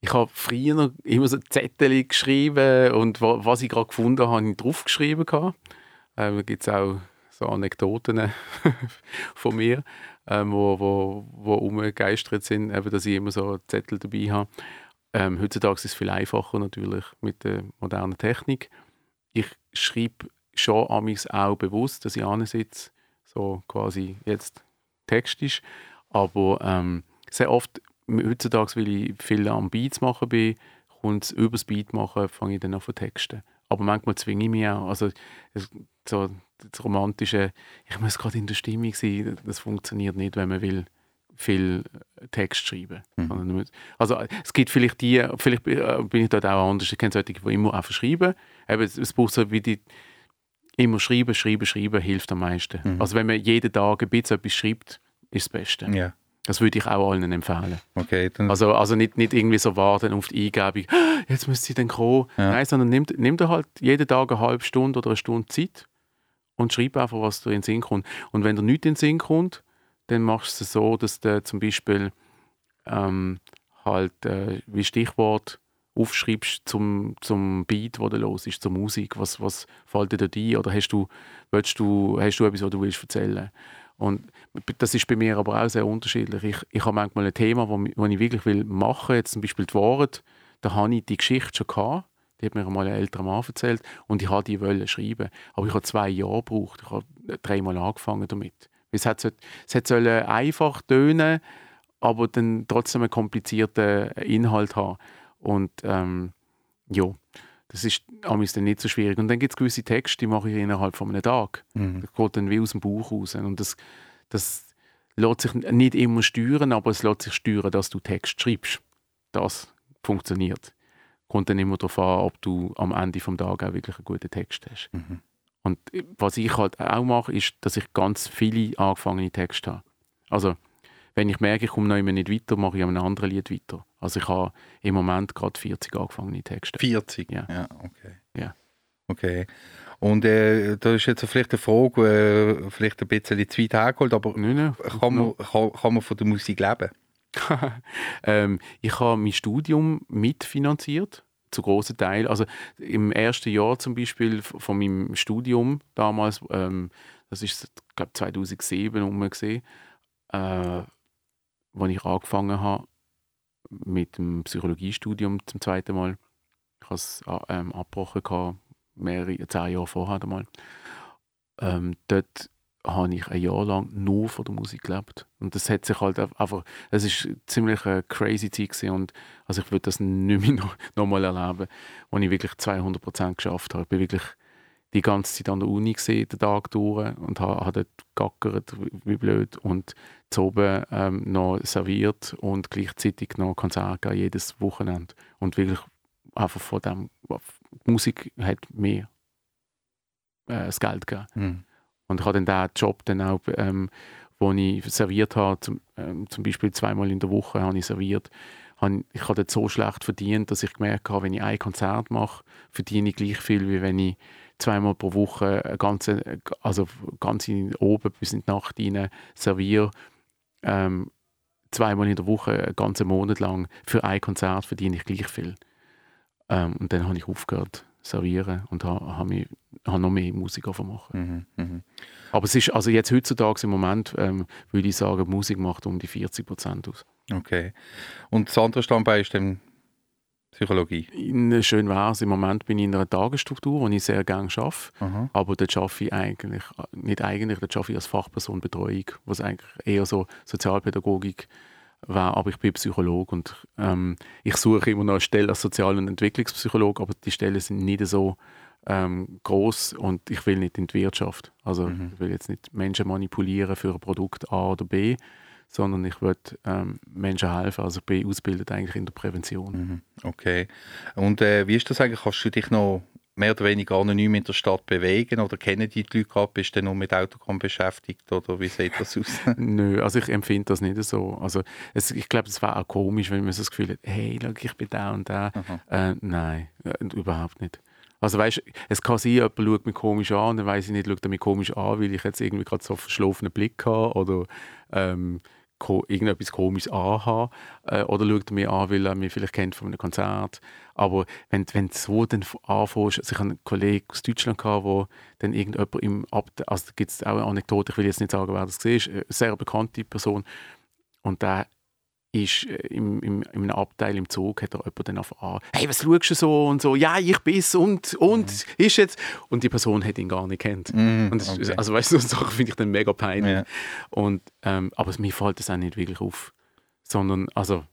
ich habe früher immer so Zettel geschrieben und wa- was ich gerade gefunden habe, habe ich draufgeschrieben. Ähm, da gibt es auch so Anekdoten von mir, ähm, wo, wo, wo umgegeistert sind, eben, dass ich immer so Zettel dabei habe. Ähm, heutzutage ist es viel einfacher natürlich mit der modernen Technik. Ich schreibe schon amigs auch bewusst, dass ich sitze, so quasi jetzt textisch, aber ähm, sehr oft heutzutage, weil ich viel am Beats machen bin, kommt es über das Beat machen, fange ich dann an zu texten. Aber manchmal zwinge ich mich auch. Also so das romantische, ich muss gerade in der Stimmung sein, das funktioniert nicht, wenn man will viel Text schreiben. Man muss- Also es gibt vielleicht die, vielleicht äh, bin ich dort auch anders. Ich kenne solche, die immer einfach schreiben. Eben, es, es braucht so wie die immer schreiben, schreiben, schreiben hilft am meisten. Also wenn man jeden Tag ein bisschen etwas schreibt, ist das Beste. Ja, Das würde ich auch allen empfehlen. okay. Also, also nicht, nicht irgendwie so warten auf die Eingebung, «Ah, jetzt müsste sie dann kommen. Ja. Nein, sondern nimm, nimm dir halt jeden Tag eine halbe Stunde oder eine Stunde Zeit und schreib einfach, was dir in den Sinn kommt. Und wenn dir nichts in den Sinn kommt, dann machst du es so, dass du zum Beispiel ähm, halt äh, wie Stichwort aufschreibst zum, zum Beat, wo du los ist, zur Musik. Was, was fällt dir da ein? Oder hast du, willst du, hast du etwas, was du willst erzählen Und das ist bei mir aber auch sehr unterschiedlich. Ich, ich habe manchmal ein Thema, wo, wo ich wirklich will machen jetzt zum Beispiel die Worte, da habe ich die Geschichte schon gehabt. Die hat mir einmal ein älterer Mann erzählt und ich wollte die wollen schreiben. Aber ich habe zwei Jahre gebraucht. Ich habe dreimal angefangen damit. Es hat, so- es hat sollen einfach tönen, aber dann trotzdem einen komplizierten Inhalt haben. Und ähm, ja, das ist amigs dann nicht so schwierig. Und dann gibt es gewisse Texte, die mache ich innerhalb von einem Tag. Mhm. Das geht dann wie aus dem Bauch raus. Und das, das lässt sich nicht immer steuern, aber es lässt sich steuern, dass du Text schreibst. Das funktioniert. Kommt dann immer darauf an, ob du am Ende des Tages auch wirklich einen guten Text hast. Mhm. Und was ich halt auch mache, ist, dass ich ganz viele angefangene Texte habe. Also, wenn ich merke, ich komme noch immer nicht weiter, mache ich an einem anderen Lied weiter. Also ich habe im Moment gerade 40 angefangene Texte. 40? Ja. ja okay. Ja. Okay. Und äh, da ist jetzt vielleicht eine Frage, äh, vielleicht ein bisschen zu weit hergeholt, aber Nein, nein. kann man, kann, kann man von der Musik leben? ähm, ich habe mein Studium mitfinanziert, zu großen Teil. Also im ersten Jahr zum Beispiel von meinem Studium damals, ähm, das ist glaube 2007 um gesehen, äh, als ich angefangen habe mit dem Psychologiestudium zum zweiten Mal. Ich habe es äh, ähm, abgebrochen, mehrere, zehn Jahre vorher einmal. Ähm, dort habe ich ein Jahr lang nur von der Musik gelebt. Und das hat sich halt einfach, es ist ziemlich eine crazy Zeit gewesen und also ich würde das nicht mehr noch, noch mal erleben, wo ich wirklich 200% geschafft habe. Ich bin wirklich die ganze Zeit an der Uni gesehen, den Tag durch und habe, habe dort gackert, wie blöd und zu oben ähm, noch serviert und gleichzeitig noch Konzerte jedes Wochenende. Und wirklich einfach von dem, Musik hat mir äh, das Geld gegeben. Mhm. Und ich habe dann diesen Job dann auch, ähm, wo ich serviert habe, zum, ähm, zum Beispiel zweimal in der Woche habe ich serviert, habe, ich habe dort so schlecht verdient, dass ich gemerkt habe, wenn ich ein Konzert mache, verdiene ich gleich viel, wie wenn ich zweimal pro Woche ganze, also ganz in, oben bis in die Nacht rein serviere. Ähm, zweimal in der Woche, einen ganzen Monat lang, für ein Konzert verdiene ich gleich viel. Ähm, und dann habe ich aufgehört servieren und habe, mich, habe noch mehr Musik machen. Mhm. Mhm. Aber es ist, also jetzt heutzutage im Moment, ähm, würde ich sagen, Musik macht um die 40 Prozent aus. Okay. Und das andere Standbein ist dann Psychologie? In, schön wäre es, im Moment bin ich in einer Tagesstruktur, wo ich sehr gerne arbeite. Aha. Aber dort arbeite ich eigentlich, nicht eigentlich, dort arbeite ich als Fachperson Betreuung, was eigentlich eher so Sozialpädagogik wäre. Aber ich bin Psychologe und ähm, ich suche immer noch eine Stelle als Sozial- und Entwicklungspsychologe, aber die Stellen sind nicht so ähm, groß und ich will nicht in die Wirtschaft. Also Mhm. ich will jetzt nicht Menschen manipulieren für ein Produkt A oder B, sondern ich will ähm, Menschen helfen. Also ich bin ausgebildet eigentlich in der Prävention. Mhm. Okay. Und äh, wie ist das eigentlich? Kannst du dich noch mehr oder weniger anonym in der Stadt bewegen oder kennen die, die Leute gerade? Bist du nur mit Autogramm beschäftigt oder wie sieht das aus? Nö, also ich empfinde das nicht so. Also es, ich glaube, es wäre auch komisch, wenn man so das Gefühl hat, hey, schau, ich bin da und da. Äh, nein, äh, überhaupt nicht. Also weißt, es kann sein, jemand schaut mich komisch an, dann weiß ich nicht, schaut er mich komisch an, weil ich jetzt irgendwie gerade so einen verschlafenen Blick habe oder ähm, irgendetwas komisches anhabe. Äh, oder schaut mich an, weil er mich vielleicht kennt von einem Konzert. Aber wenn, wenn du so dann anfängst, also ich hatte einen Kollegen aus Deutschland, gehabt, wo dann irgendjemand im Abteil, also gibt es auch eine Anekdote, ich will jetzt nicht sagen, wer das war, eine sehr bekannte Person, und der ist äh, im, im, in einem Abteil im Zug, hat er jemand dann auf an, hey, was schaust du so und so, ja, ich bin's und, und, Mhm. ist jetzt, und die Person hat ihn gar nicht kennt. Mm, und das, okay. Also weißt du, so Sachen finde ich dann mega peinlich. Ja. Und, ähm, aber mir fällt das auch nicht wirklich auf, sondern, also,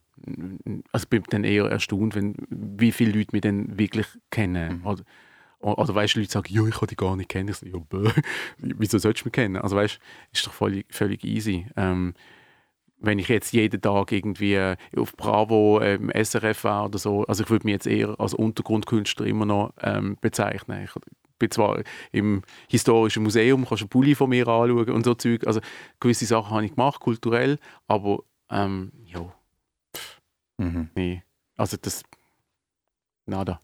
also ich bin dann eher erstaunt, wenn, wie viele Leute mich dann wirklich kennen. Mhm. Oder, oder, weißt du, Leute sagen, ja, ich kann die gar nicht kennen. Ich sage, ja, wieso sollst du mich kennen? Also weißt du, ist doch völlig, völlig easy. Ähm, wenn ich jetzt jeden Tag irgendwie äh, auf Bravo, ähm, SRF war oder so, also ich würde mich jetzt eher als Untergrundkünstler immer noch ähm, bezeichnen. Ich bin zwar im historischen Museum, kannst du einen Pulli von mir anschauen und so Zeug, also gewisse Sachen habe ich gemacht, kulturell, aber ähm, ja, Mhm. nee, also das, nada.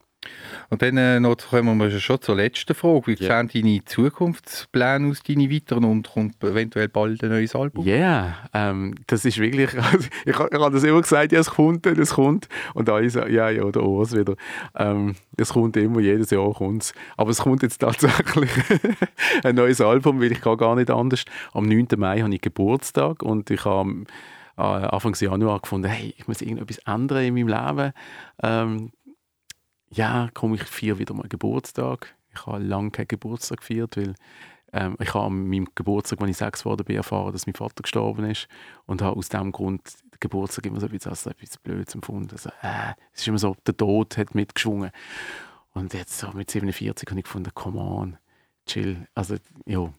Und dann äh, noch kommen wir schon zur letzten Frage. Wie Ja. sehen deine Zukunftspläne aus, deine weiteren und kommt eventuell bald ein neues Album? Ja, yeah, ähm, das ist wirklich, also ich, ha- ich habe das immer gesagt, ja, es kommt, es kommt. Und alle sagen, ja, ja, der Urs wieder. Ähm, es kommt immer, jedes Jahr kommt Aber es kommt jetzt tatsächlich ein neues Album, weil ich kann gar nicht anders. Am 9. Mai habe ich Geburtstag und ich habe äh, Anfang Januar gefunden, hey, ich muss irgendetwas ändern in meinem Leben. Ähm, ja, komme ich vier wieder mal Geburtstag. Ich habe lange keinen Geburtstag gefeiert, weil ähm, ich habe an meinem Geburtstag, als ich sechs geworden bin, erfahren, dass mein Vater gestorben ist und habe aus diesem Grund den Geburtstag immer so ein bisschen als etwas Blödes empfunden. Also, äh, es ist immer so, der Tod hat mitgeschwungen. Und jetzt so mit 47 habe ich gefunden, come on, chill. Also, ja,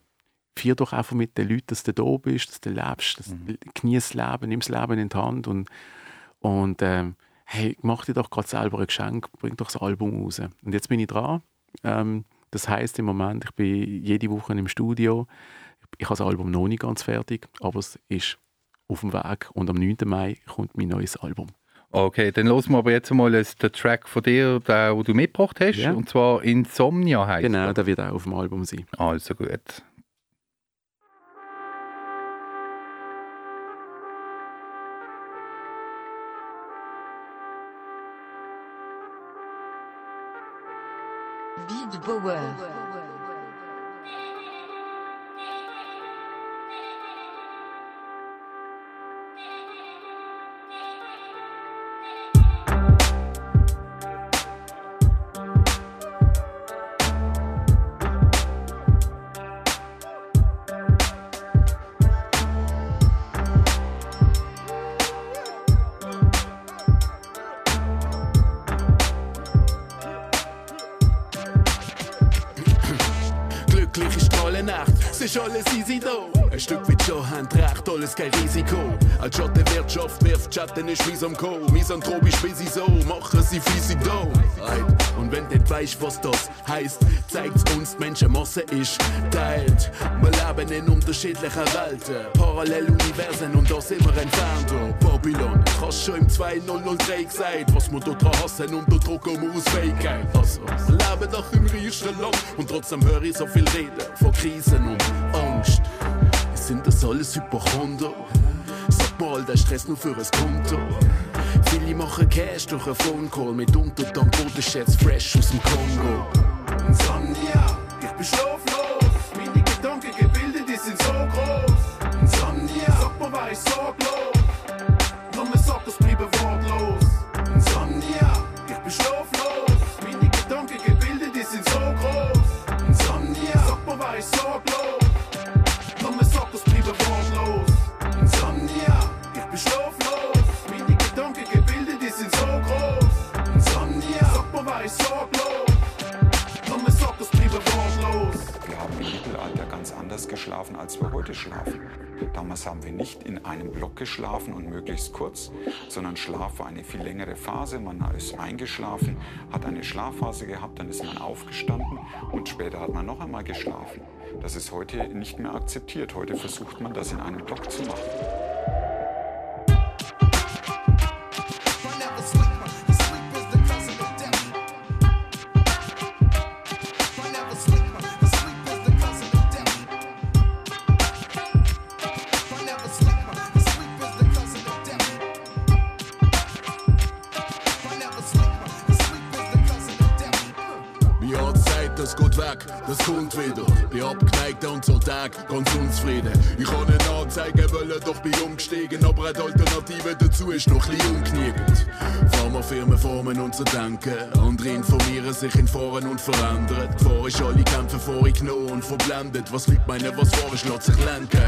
feier doch einfach mit den Leuten, dass du da bist, dass du lebst, dass Mhm. genieß das Leben, nimm das Leben in die Hand und, und ähm, hey, mach dir doch gerade selber ein Geschenk, bring doch das Album raus. Und jetzt bin ich dran. Ähm, das heißt im Moment, ich bin jede Woche im Studio. Ich habe das Album noch nicht ganz fertig, aber es ist auf dem Weg und am 9. Mai kommt mein neues Album. Okay, dann hören wir aber jetzt mal den Track von dir, den, den du mitgebracht hast. Ja. Und zwar Insomnia heißt Genau, er. der wird auch auf dem Album sein. Also gut. Beat Power. Als Schatten Wirtschaft wirft Schatten ist wie am Co. Misanthropisch wie sie so, machen sie fiese da. Und wenn du weißt, was das heißt, zeigt's uns, die Menschenmasse ist teilt. Wir leben in unterschiedlichen Welten, Paralleluniversen und da sind wir entfernt. Oh, Babylon, ich hab's schon im 2003 gesagt, was wir dran hassen und da drucken wir aus Fähigkeit. Also, wir leben doch im reichsten Land und trotzdem höre ich so viel reden von Krisen und Angst. Sind das alles Hypochonder? Mal, der Stress nur für ein Konto. Viele machen Cash durch einen Phone Call, mitunter dank Bodenschätz fresh aus dem Kongo. Insomnia, bin schlaflos. Meine Gedankengebilde, die sind so groß. Insomnia, sag mal, wer ich sorglos. Mir sagt, es bleiben wortlos. Wir haben im Mittelalter ganz anders geschlafen, als wir heute schlafen. Damals haben wir nicht in einem Block geschlafen und möglichst kurz, sondern Schlaf war eine viel längere Phase. Man ist eingeschlafen, hat eine Schlafphase gehabt, dann ist man aufgestanden und später hat man noch einmal geschlafen. Das ist heute nicht mehr akzeptiert. Heute versucht man das in einem Block zu machen. Tag ganz unzufrieden. Ich kann eine Anzeige wollen, doch bin umgestiegen. Aber eine Alternative dazu ist noch ein bisschen Pharmafirmen formen unser Denken. Andere informieren sich in Foren und verändern. Gefahr ist, alle kämpfen vorgenommen und verblendet. Was Leute meinen, was wahr ist, lässt sich lenken.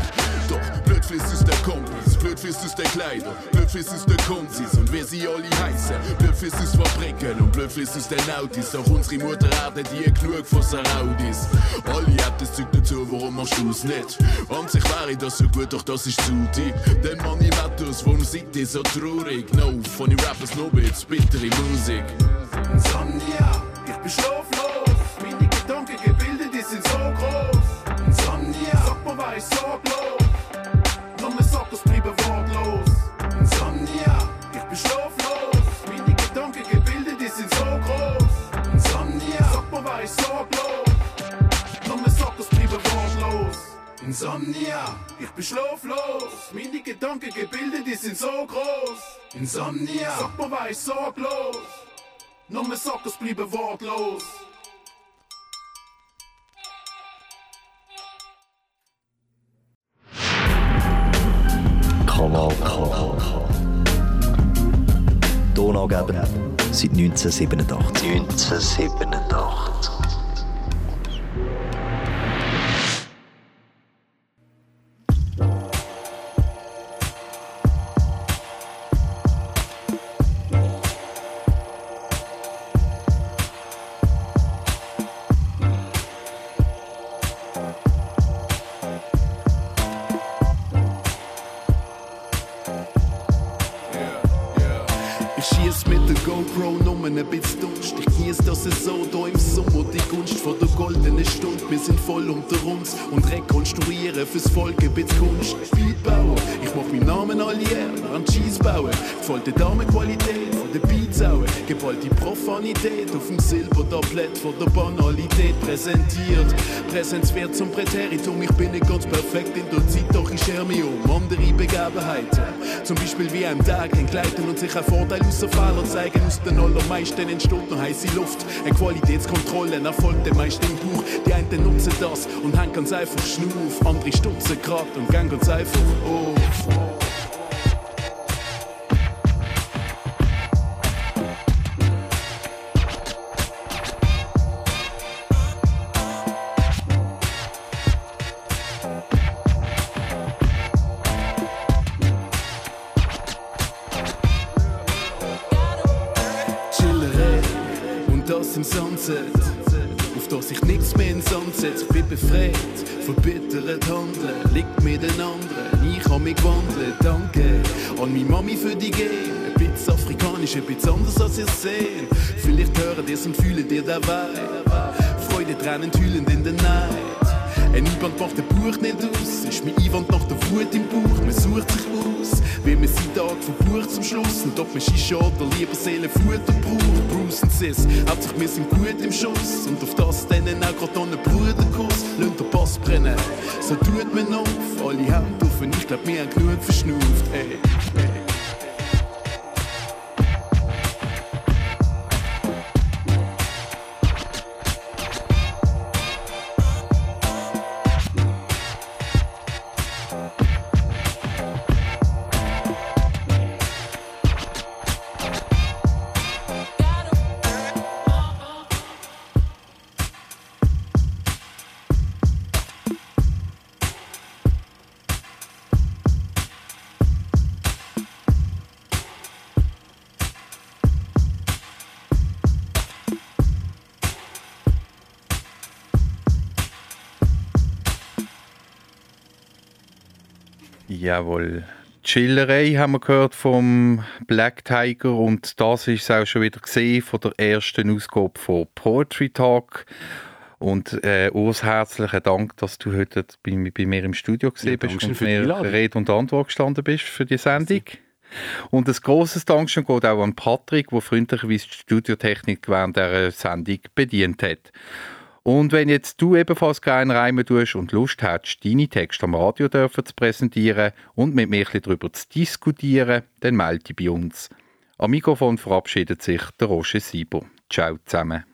Doch blöd fließt aus der Kompass, blöd fließt aus der Kleider, blöd fließt aus der Konzis und wie sie alle heißen. Blöd fließt aus Fabriken und blöd fließt aus den Autos. Auch unsere Mutter Erde, die hat genug von Saraudis. Alle haben das Zeug dazu, warum machst du es nicht? An sich wäre das so gut, doch das ist zu deep. Denn Money Matters, warum seid ihr so traurig? No, von den Rappers nur jetzt bittere Musik. Insomnia, ich bin schlaflos. Insomnia, ich bin schlaflos. Meine Gedanken gebildet, die sind so groß. Insomnia, sag mal, wer ist sorglos? Nur mir sagt, es bleibe wortlos. Kanal K. Donaugeber seit 1987. 1987. präsentiert. Präsenzwert zum Präteritum, ich bin nicht ganz perfekt in der Zeit, doch ich scher mich um andere Begebenheiten. Zum Beispiel wie am Tag entgleiten und sich ein Vorteil aus Fehler zeigen. Aus den allermeisten entsteht noch heiße Luft. Eine Qualitätskontrolle erfolgt den meisten im Buch. Die einen nutzen das und hängen ganz einfach Schnuf. Andere stutzen grad und gehen ganz einfach auf. Auf das ich nichts mehr in Sand setz. Ich bin befreit, verbittert handeln. Liegt mit den anderen, ich hab mich gewandelt. Danke an meine Mami für die Game. Ein bisschen afrikanisch, ein bisschen anders als ihr seht. Vielleicht hören ihr und fühlen ihr dabei. Freude, Tränen hüllend in der Neid. Ein Einwand macht den Buch nicht aus. Ist mein Einwand nach der Wut im Bauch. Man sucht sich aus, wie man seinen Tag verbucht zum Schluss. Und ob man Shisha oder lieber Seelenfutter braucht. Bruce und Sis, Hauptsache wir sind gut im Schuss. Und auf das denen auch grad noch einen Bruderkuss. Lasst den Pass brennen, so tut man auf. Alle Hände auf und ich glaub, wir haben genug verschnauft. Ey. Jawohl. Chillerei haben wir gehört vom Black Tiger und das ist auch schon wieder gesehen von der ersten Ausgabe von Poetry Talk. Und äh, Urs, herzlichen Dank, dass du heute bei, bei mir im Studio gesehen Ja, bist und mir. Rede und Antwort gestanden bist für die Sendung. Und ein grosses Dankeschön geht auch an Patrick, der freundlicherweise die Studiotechnik während dieser Sendung bedient hat. Und wenn jetzt du ebenfalls gerne reimen tust und Lust hast, deine Texte am Radio dürfen zu präsentieren und mit mir darüber zu diskutieren, dann melde dich bei uns. Am Mikrofon verabschiedet sich der Roger Sieber. Ciao zusammen.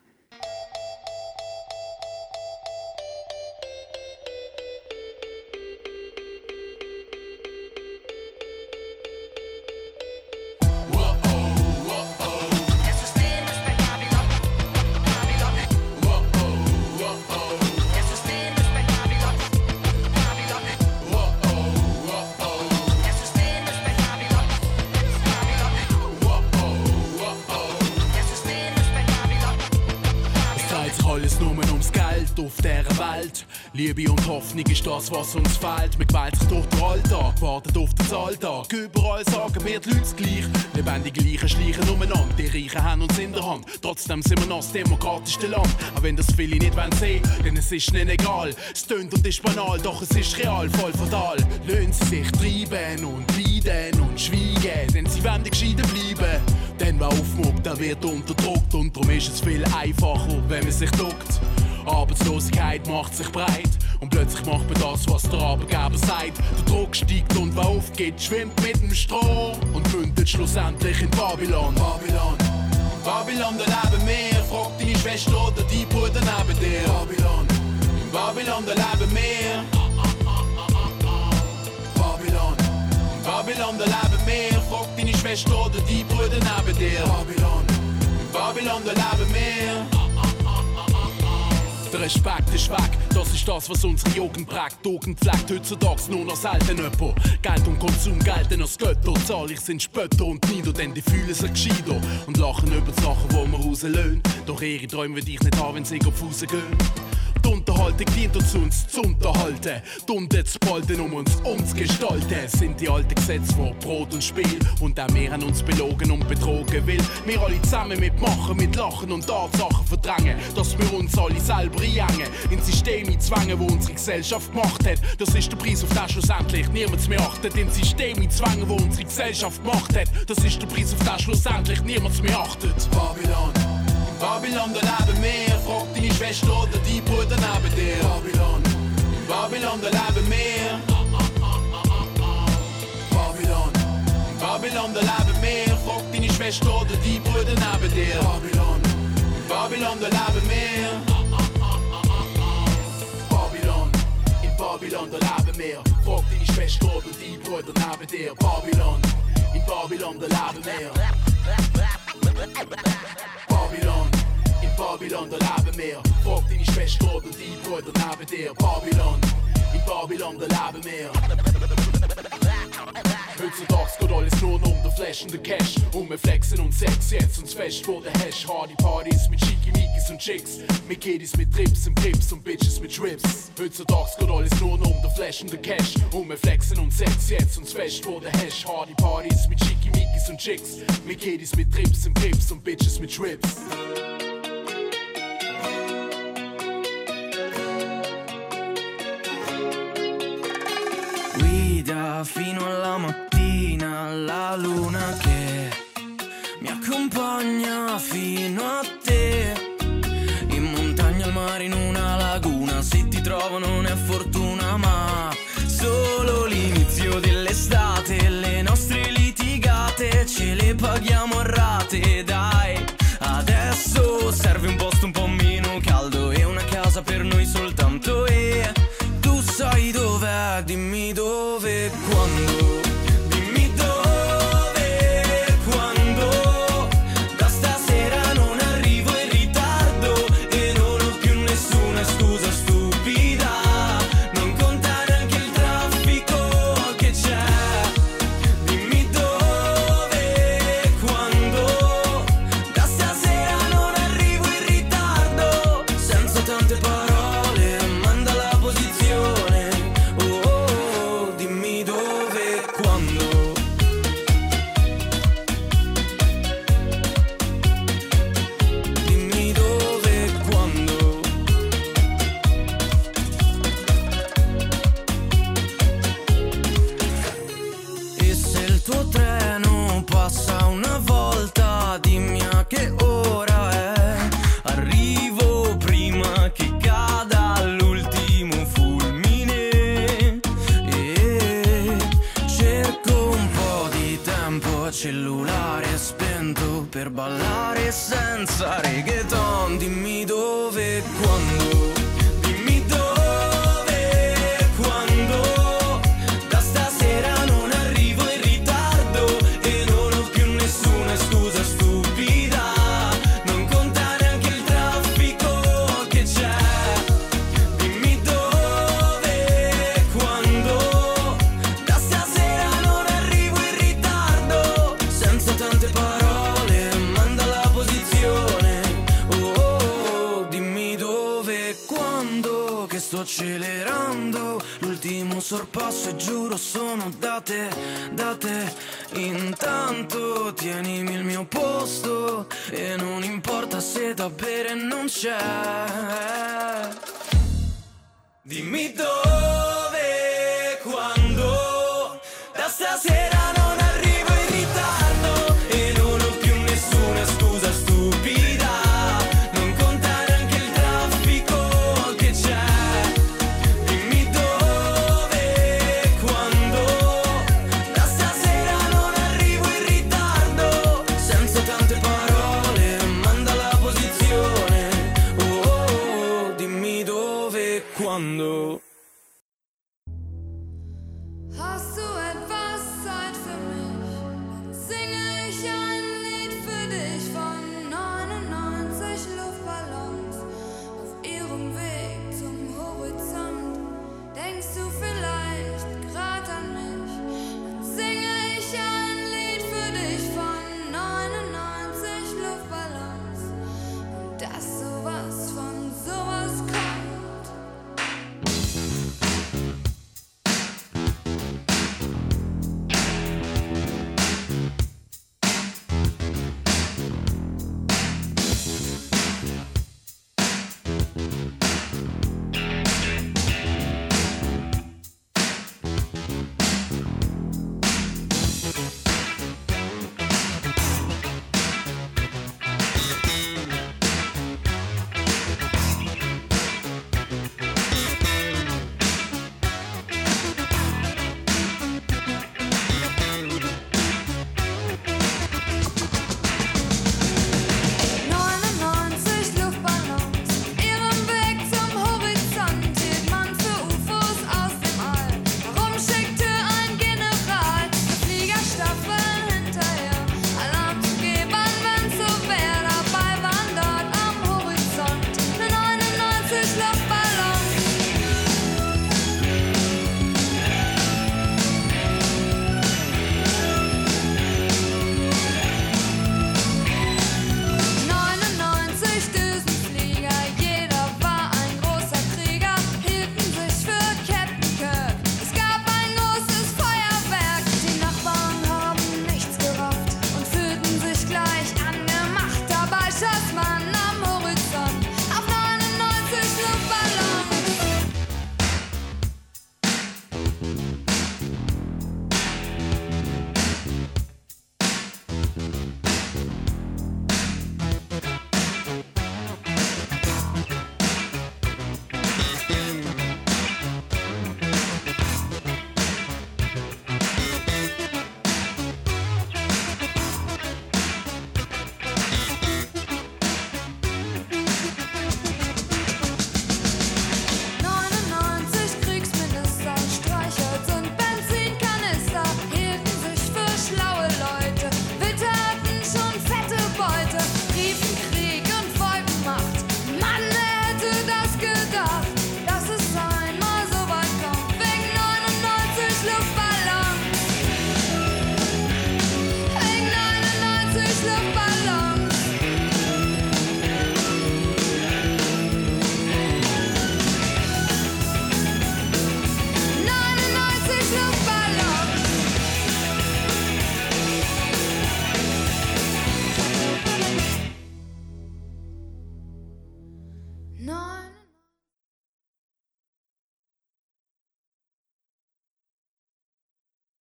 Das, was uns fehlt. Man quält sich durch den Alltag, wartet auf den Alltag. Überall sagen wir die Leute gleich. Lebendige Leichen schleichen umeinander. Die Reichen haben uns in der Hand. Trotzdem sind wir noch das demokratischste Land. Auch wenn das viele nicht wollen sehen, denn es ist ihnen egal. Es tönt und ist banal, doch es ist real, voll fatal. Löhnen sie sich treiben und leiden und schweigen, denn sie wollen gescheiden bleiben. Denn wer aufmuckt, der wird unterdrückt und darum ist es viel einfacher, wenn man sich duckt. Arbeitslosigkeit macht sich breit und plötzlich macht man das, was der Arbeitgeber sagt. Der Druck steigt und wer aufgeht, schwimmt mit dem Strom und mündet schlussendlich in Babylon. Babylon. Babylon, da leben wir. Frag deine Schwester oder die Bruder neben dir. Babylon. Babylon, da leben wir. Babylon. Babylon, da leben wir. Frag deine Schwester oder die Brüder neben dir. Babylon. Babylon, da leben wir. Der Respekt ist weg, das ist das, was unsere Jugend prägt. Jugend pflegt heutzutage nur noch selten jemand. Geld und Konsum gelten als Götter. Zahllich sind Spötter und Nieder, denn die fühlen sich gescheiter. Und lachen über die Sachen, die wir rauslösen. Doch ihre Träume will ich nicht haben, wenn sie auf Hause gehen. Die Unterhaltung dient uns, uns zu unterhalten. Die Unten zu behalten, um uns umzugestalten. Es sind die alten Gesetze von Brot und Spiel. Und auch wir haben uns belogen und betrogen will. Wir alle zusammen mitmachen, mit Lachen und Tatsachen verdrängen. Dass wir uns alle selber einhängen. In Systeme zwängen, wo unsere Gesellschaft gemacht hat. Das ist der Preis, auf den schlussendlich niemand mehr achtet. In Systeme zwängen, wo unsere Gesellschaft gemacht hat. Das ist der Preis, auf den schlussendlich niemand mehr achtet. Babylon. Babylon, da leben wir. Frag deine Schwester oder die Bruder neben dir. Babylon. In Babylon, da leben wir. Babylon. In Babylon, da leben wir. Frag deine Schwester oder die Bruder neben dir. Babylon. In Babylon, da leben wir. Babylon. In Babylon, da leben wir. Frag deine Schwester oder die Bruder neben dir. Babylon. In Babylon, leben wir. Babylon. In Babylon, leben wir. Frag deine Schwester oder die Bruder neben. Babylon. In Babylon, leben wir. Heutzutage geht alles nur noch um den Flash und den Cash. Wir flexen und Sex jetzt uns fest vor der Hash. Hardy Partys mit Schickimikis und Chicks. Mit Kiddies mit Trips und Grips und Bitches mit Trips. Heutzutage geht alles nur noch um den Flash und den Cash. Wir flexen und Sex jetzt uns fest vor der Hash. Hardy Partys mit Schickimikis und Chicks. Mit Kiddies mit Trips und Grips und Bitches mit Trips. Guida fino alla mattina la luna che mi accompagna fino a te. In montagna, al mare, in una laguna, se ti trovo non è fortuna, ma ya. Dimito de cuando te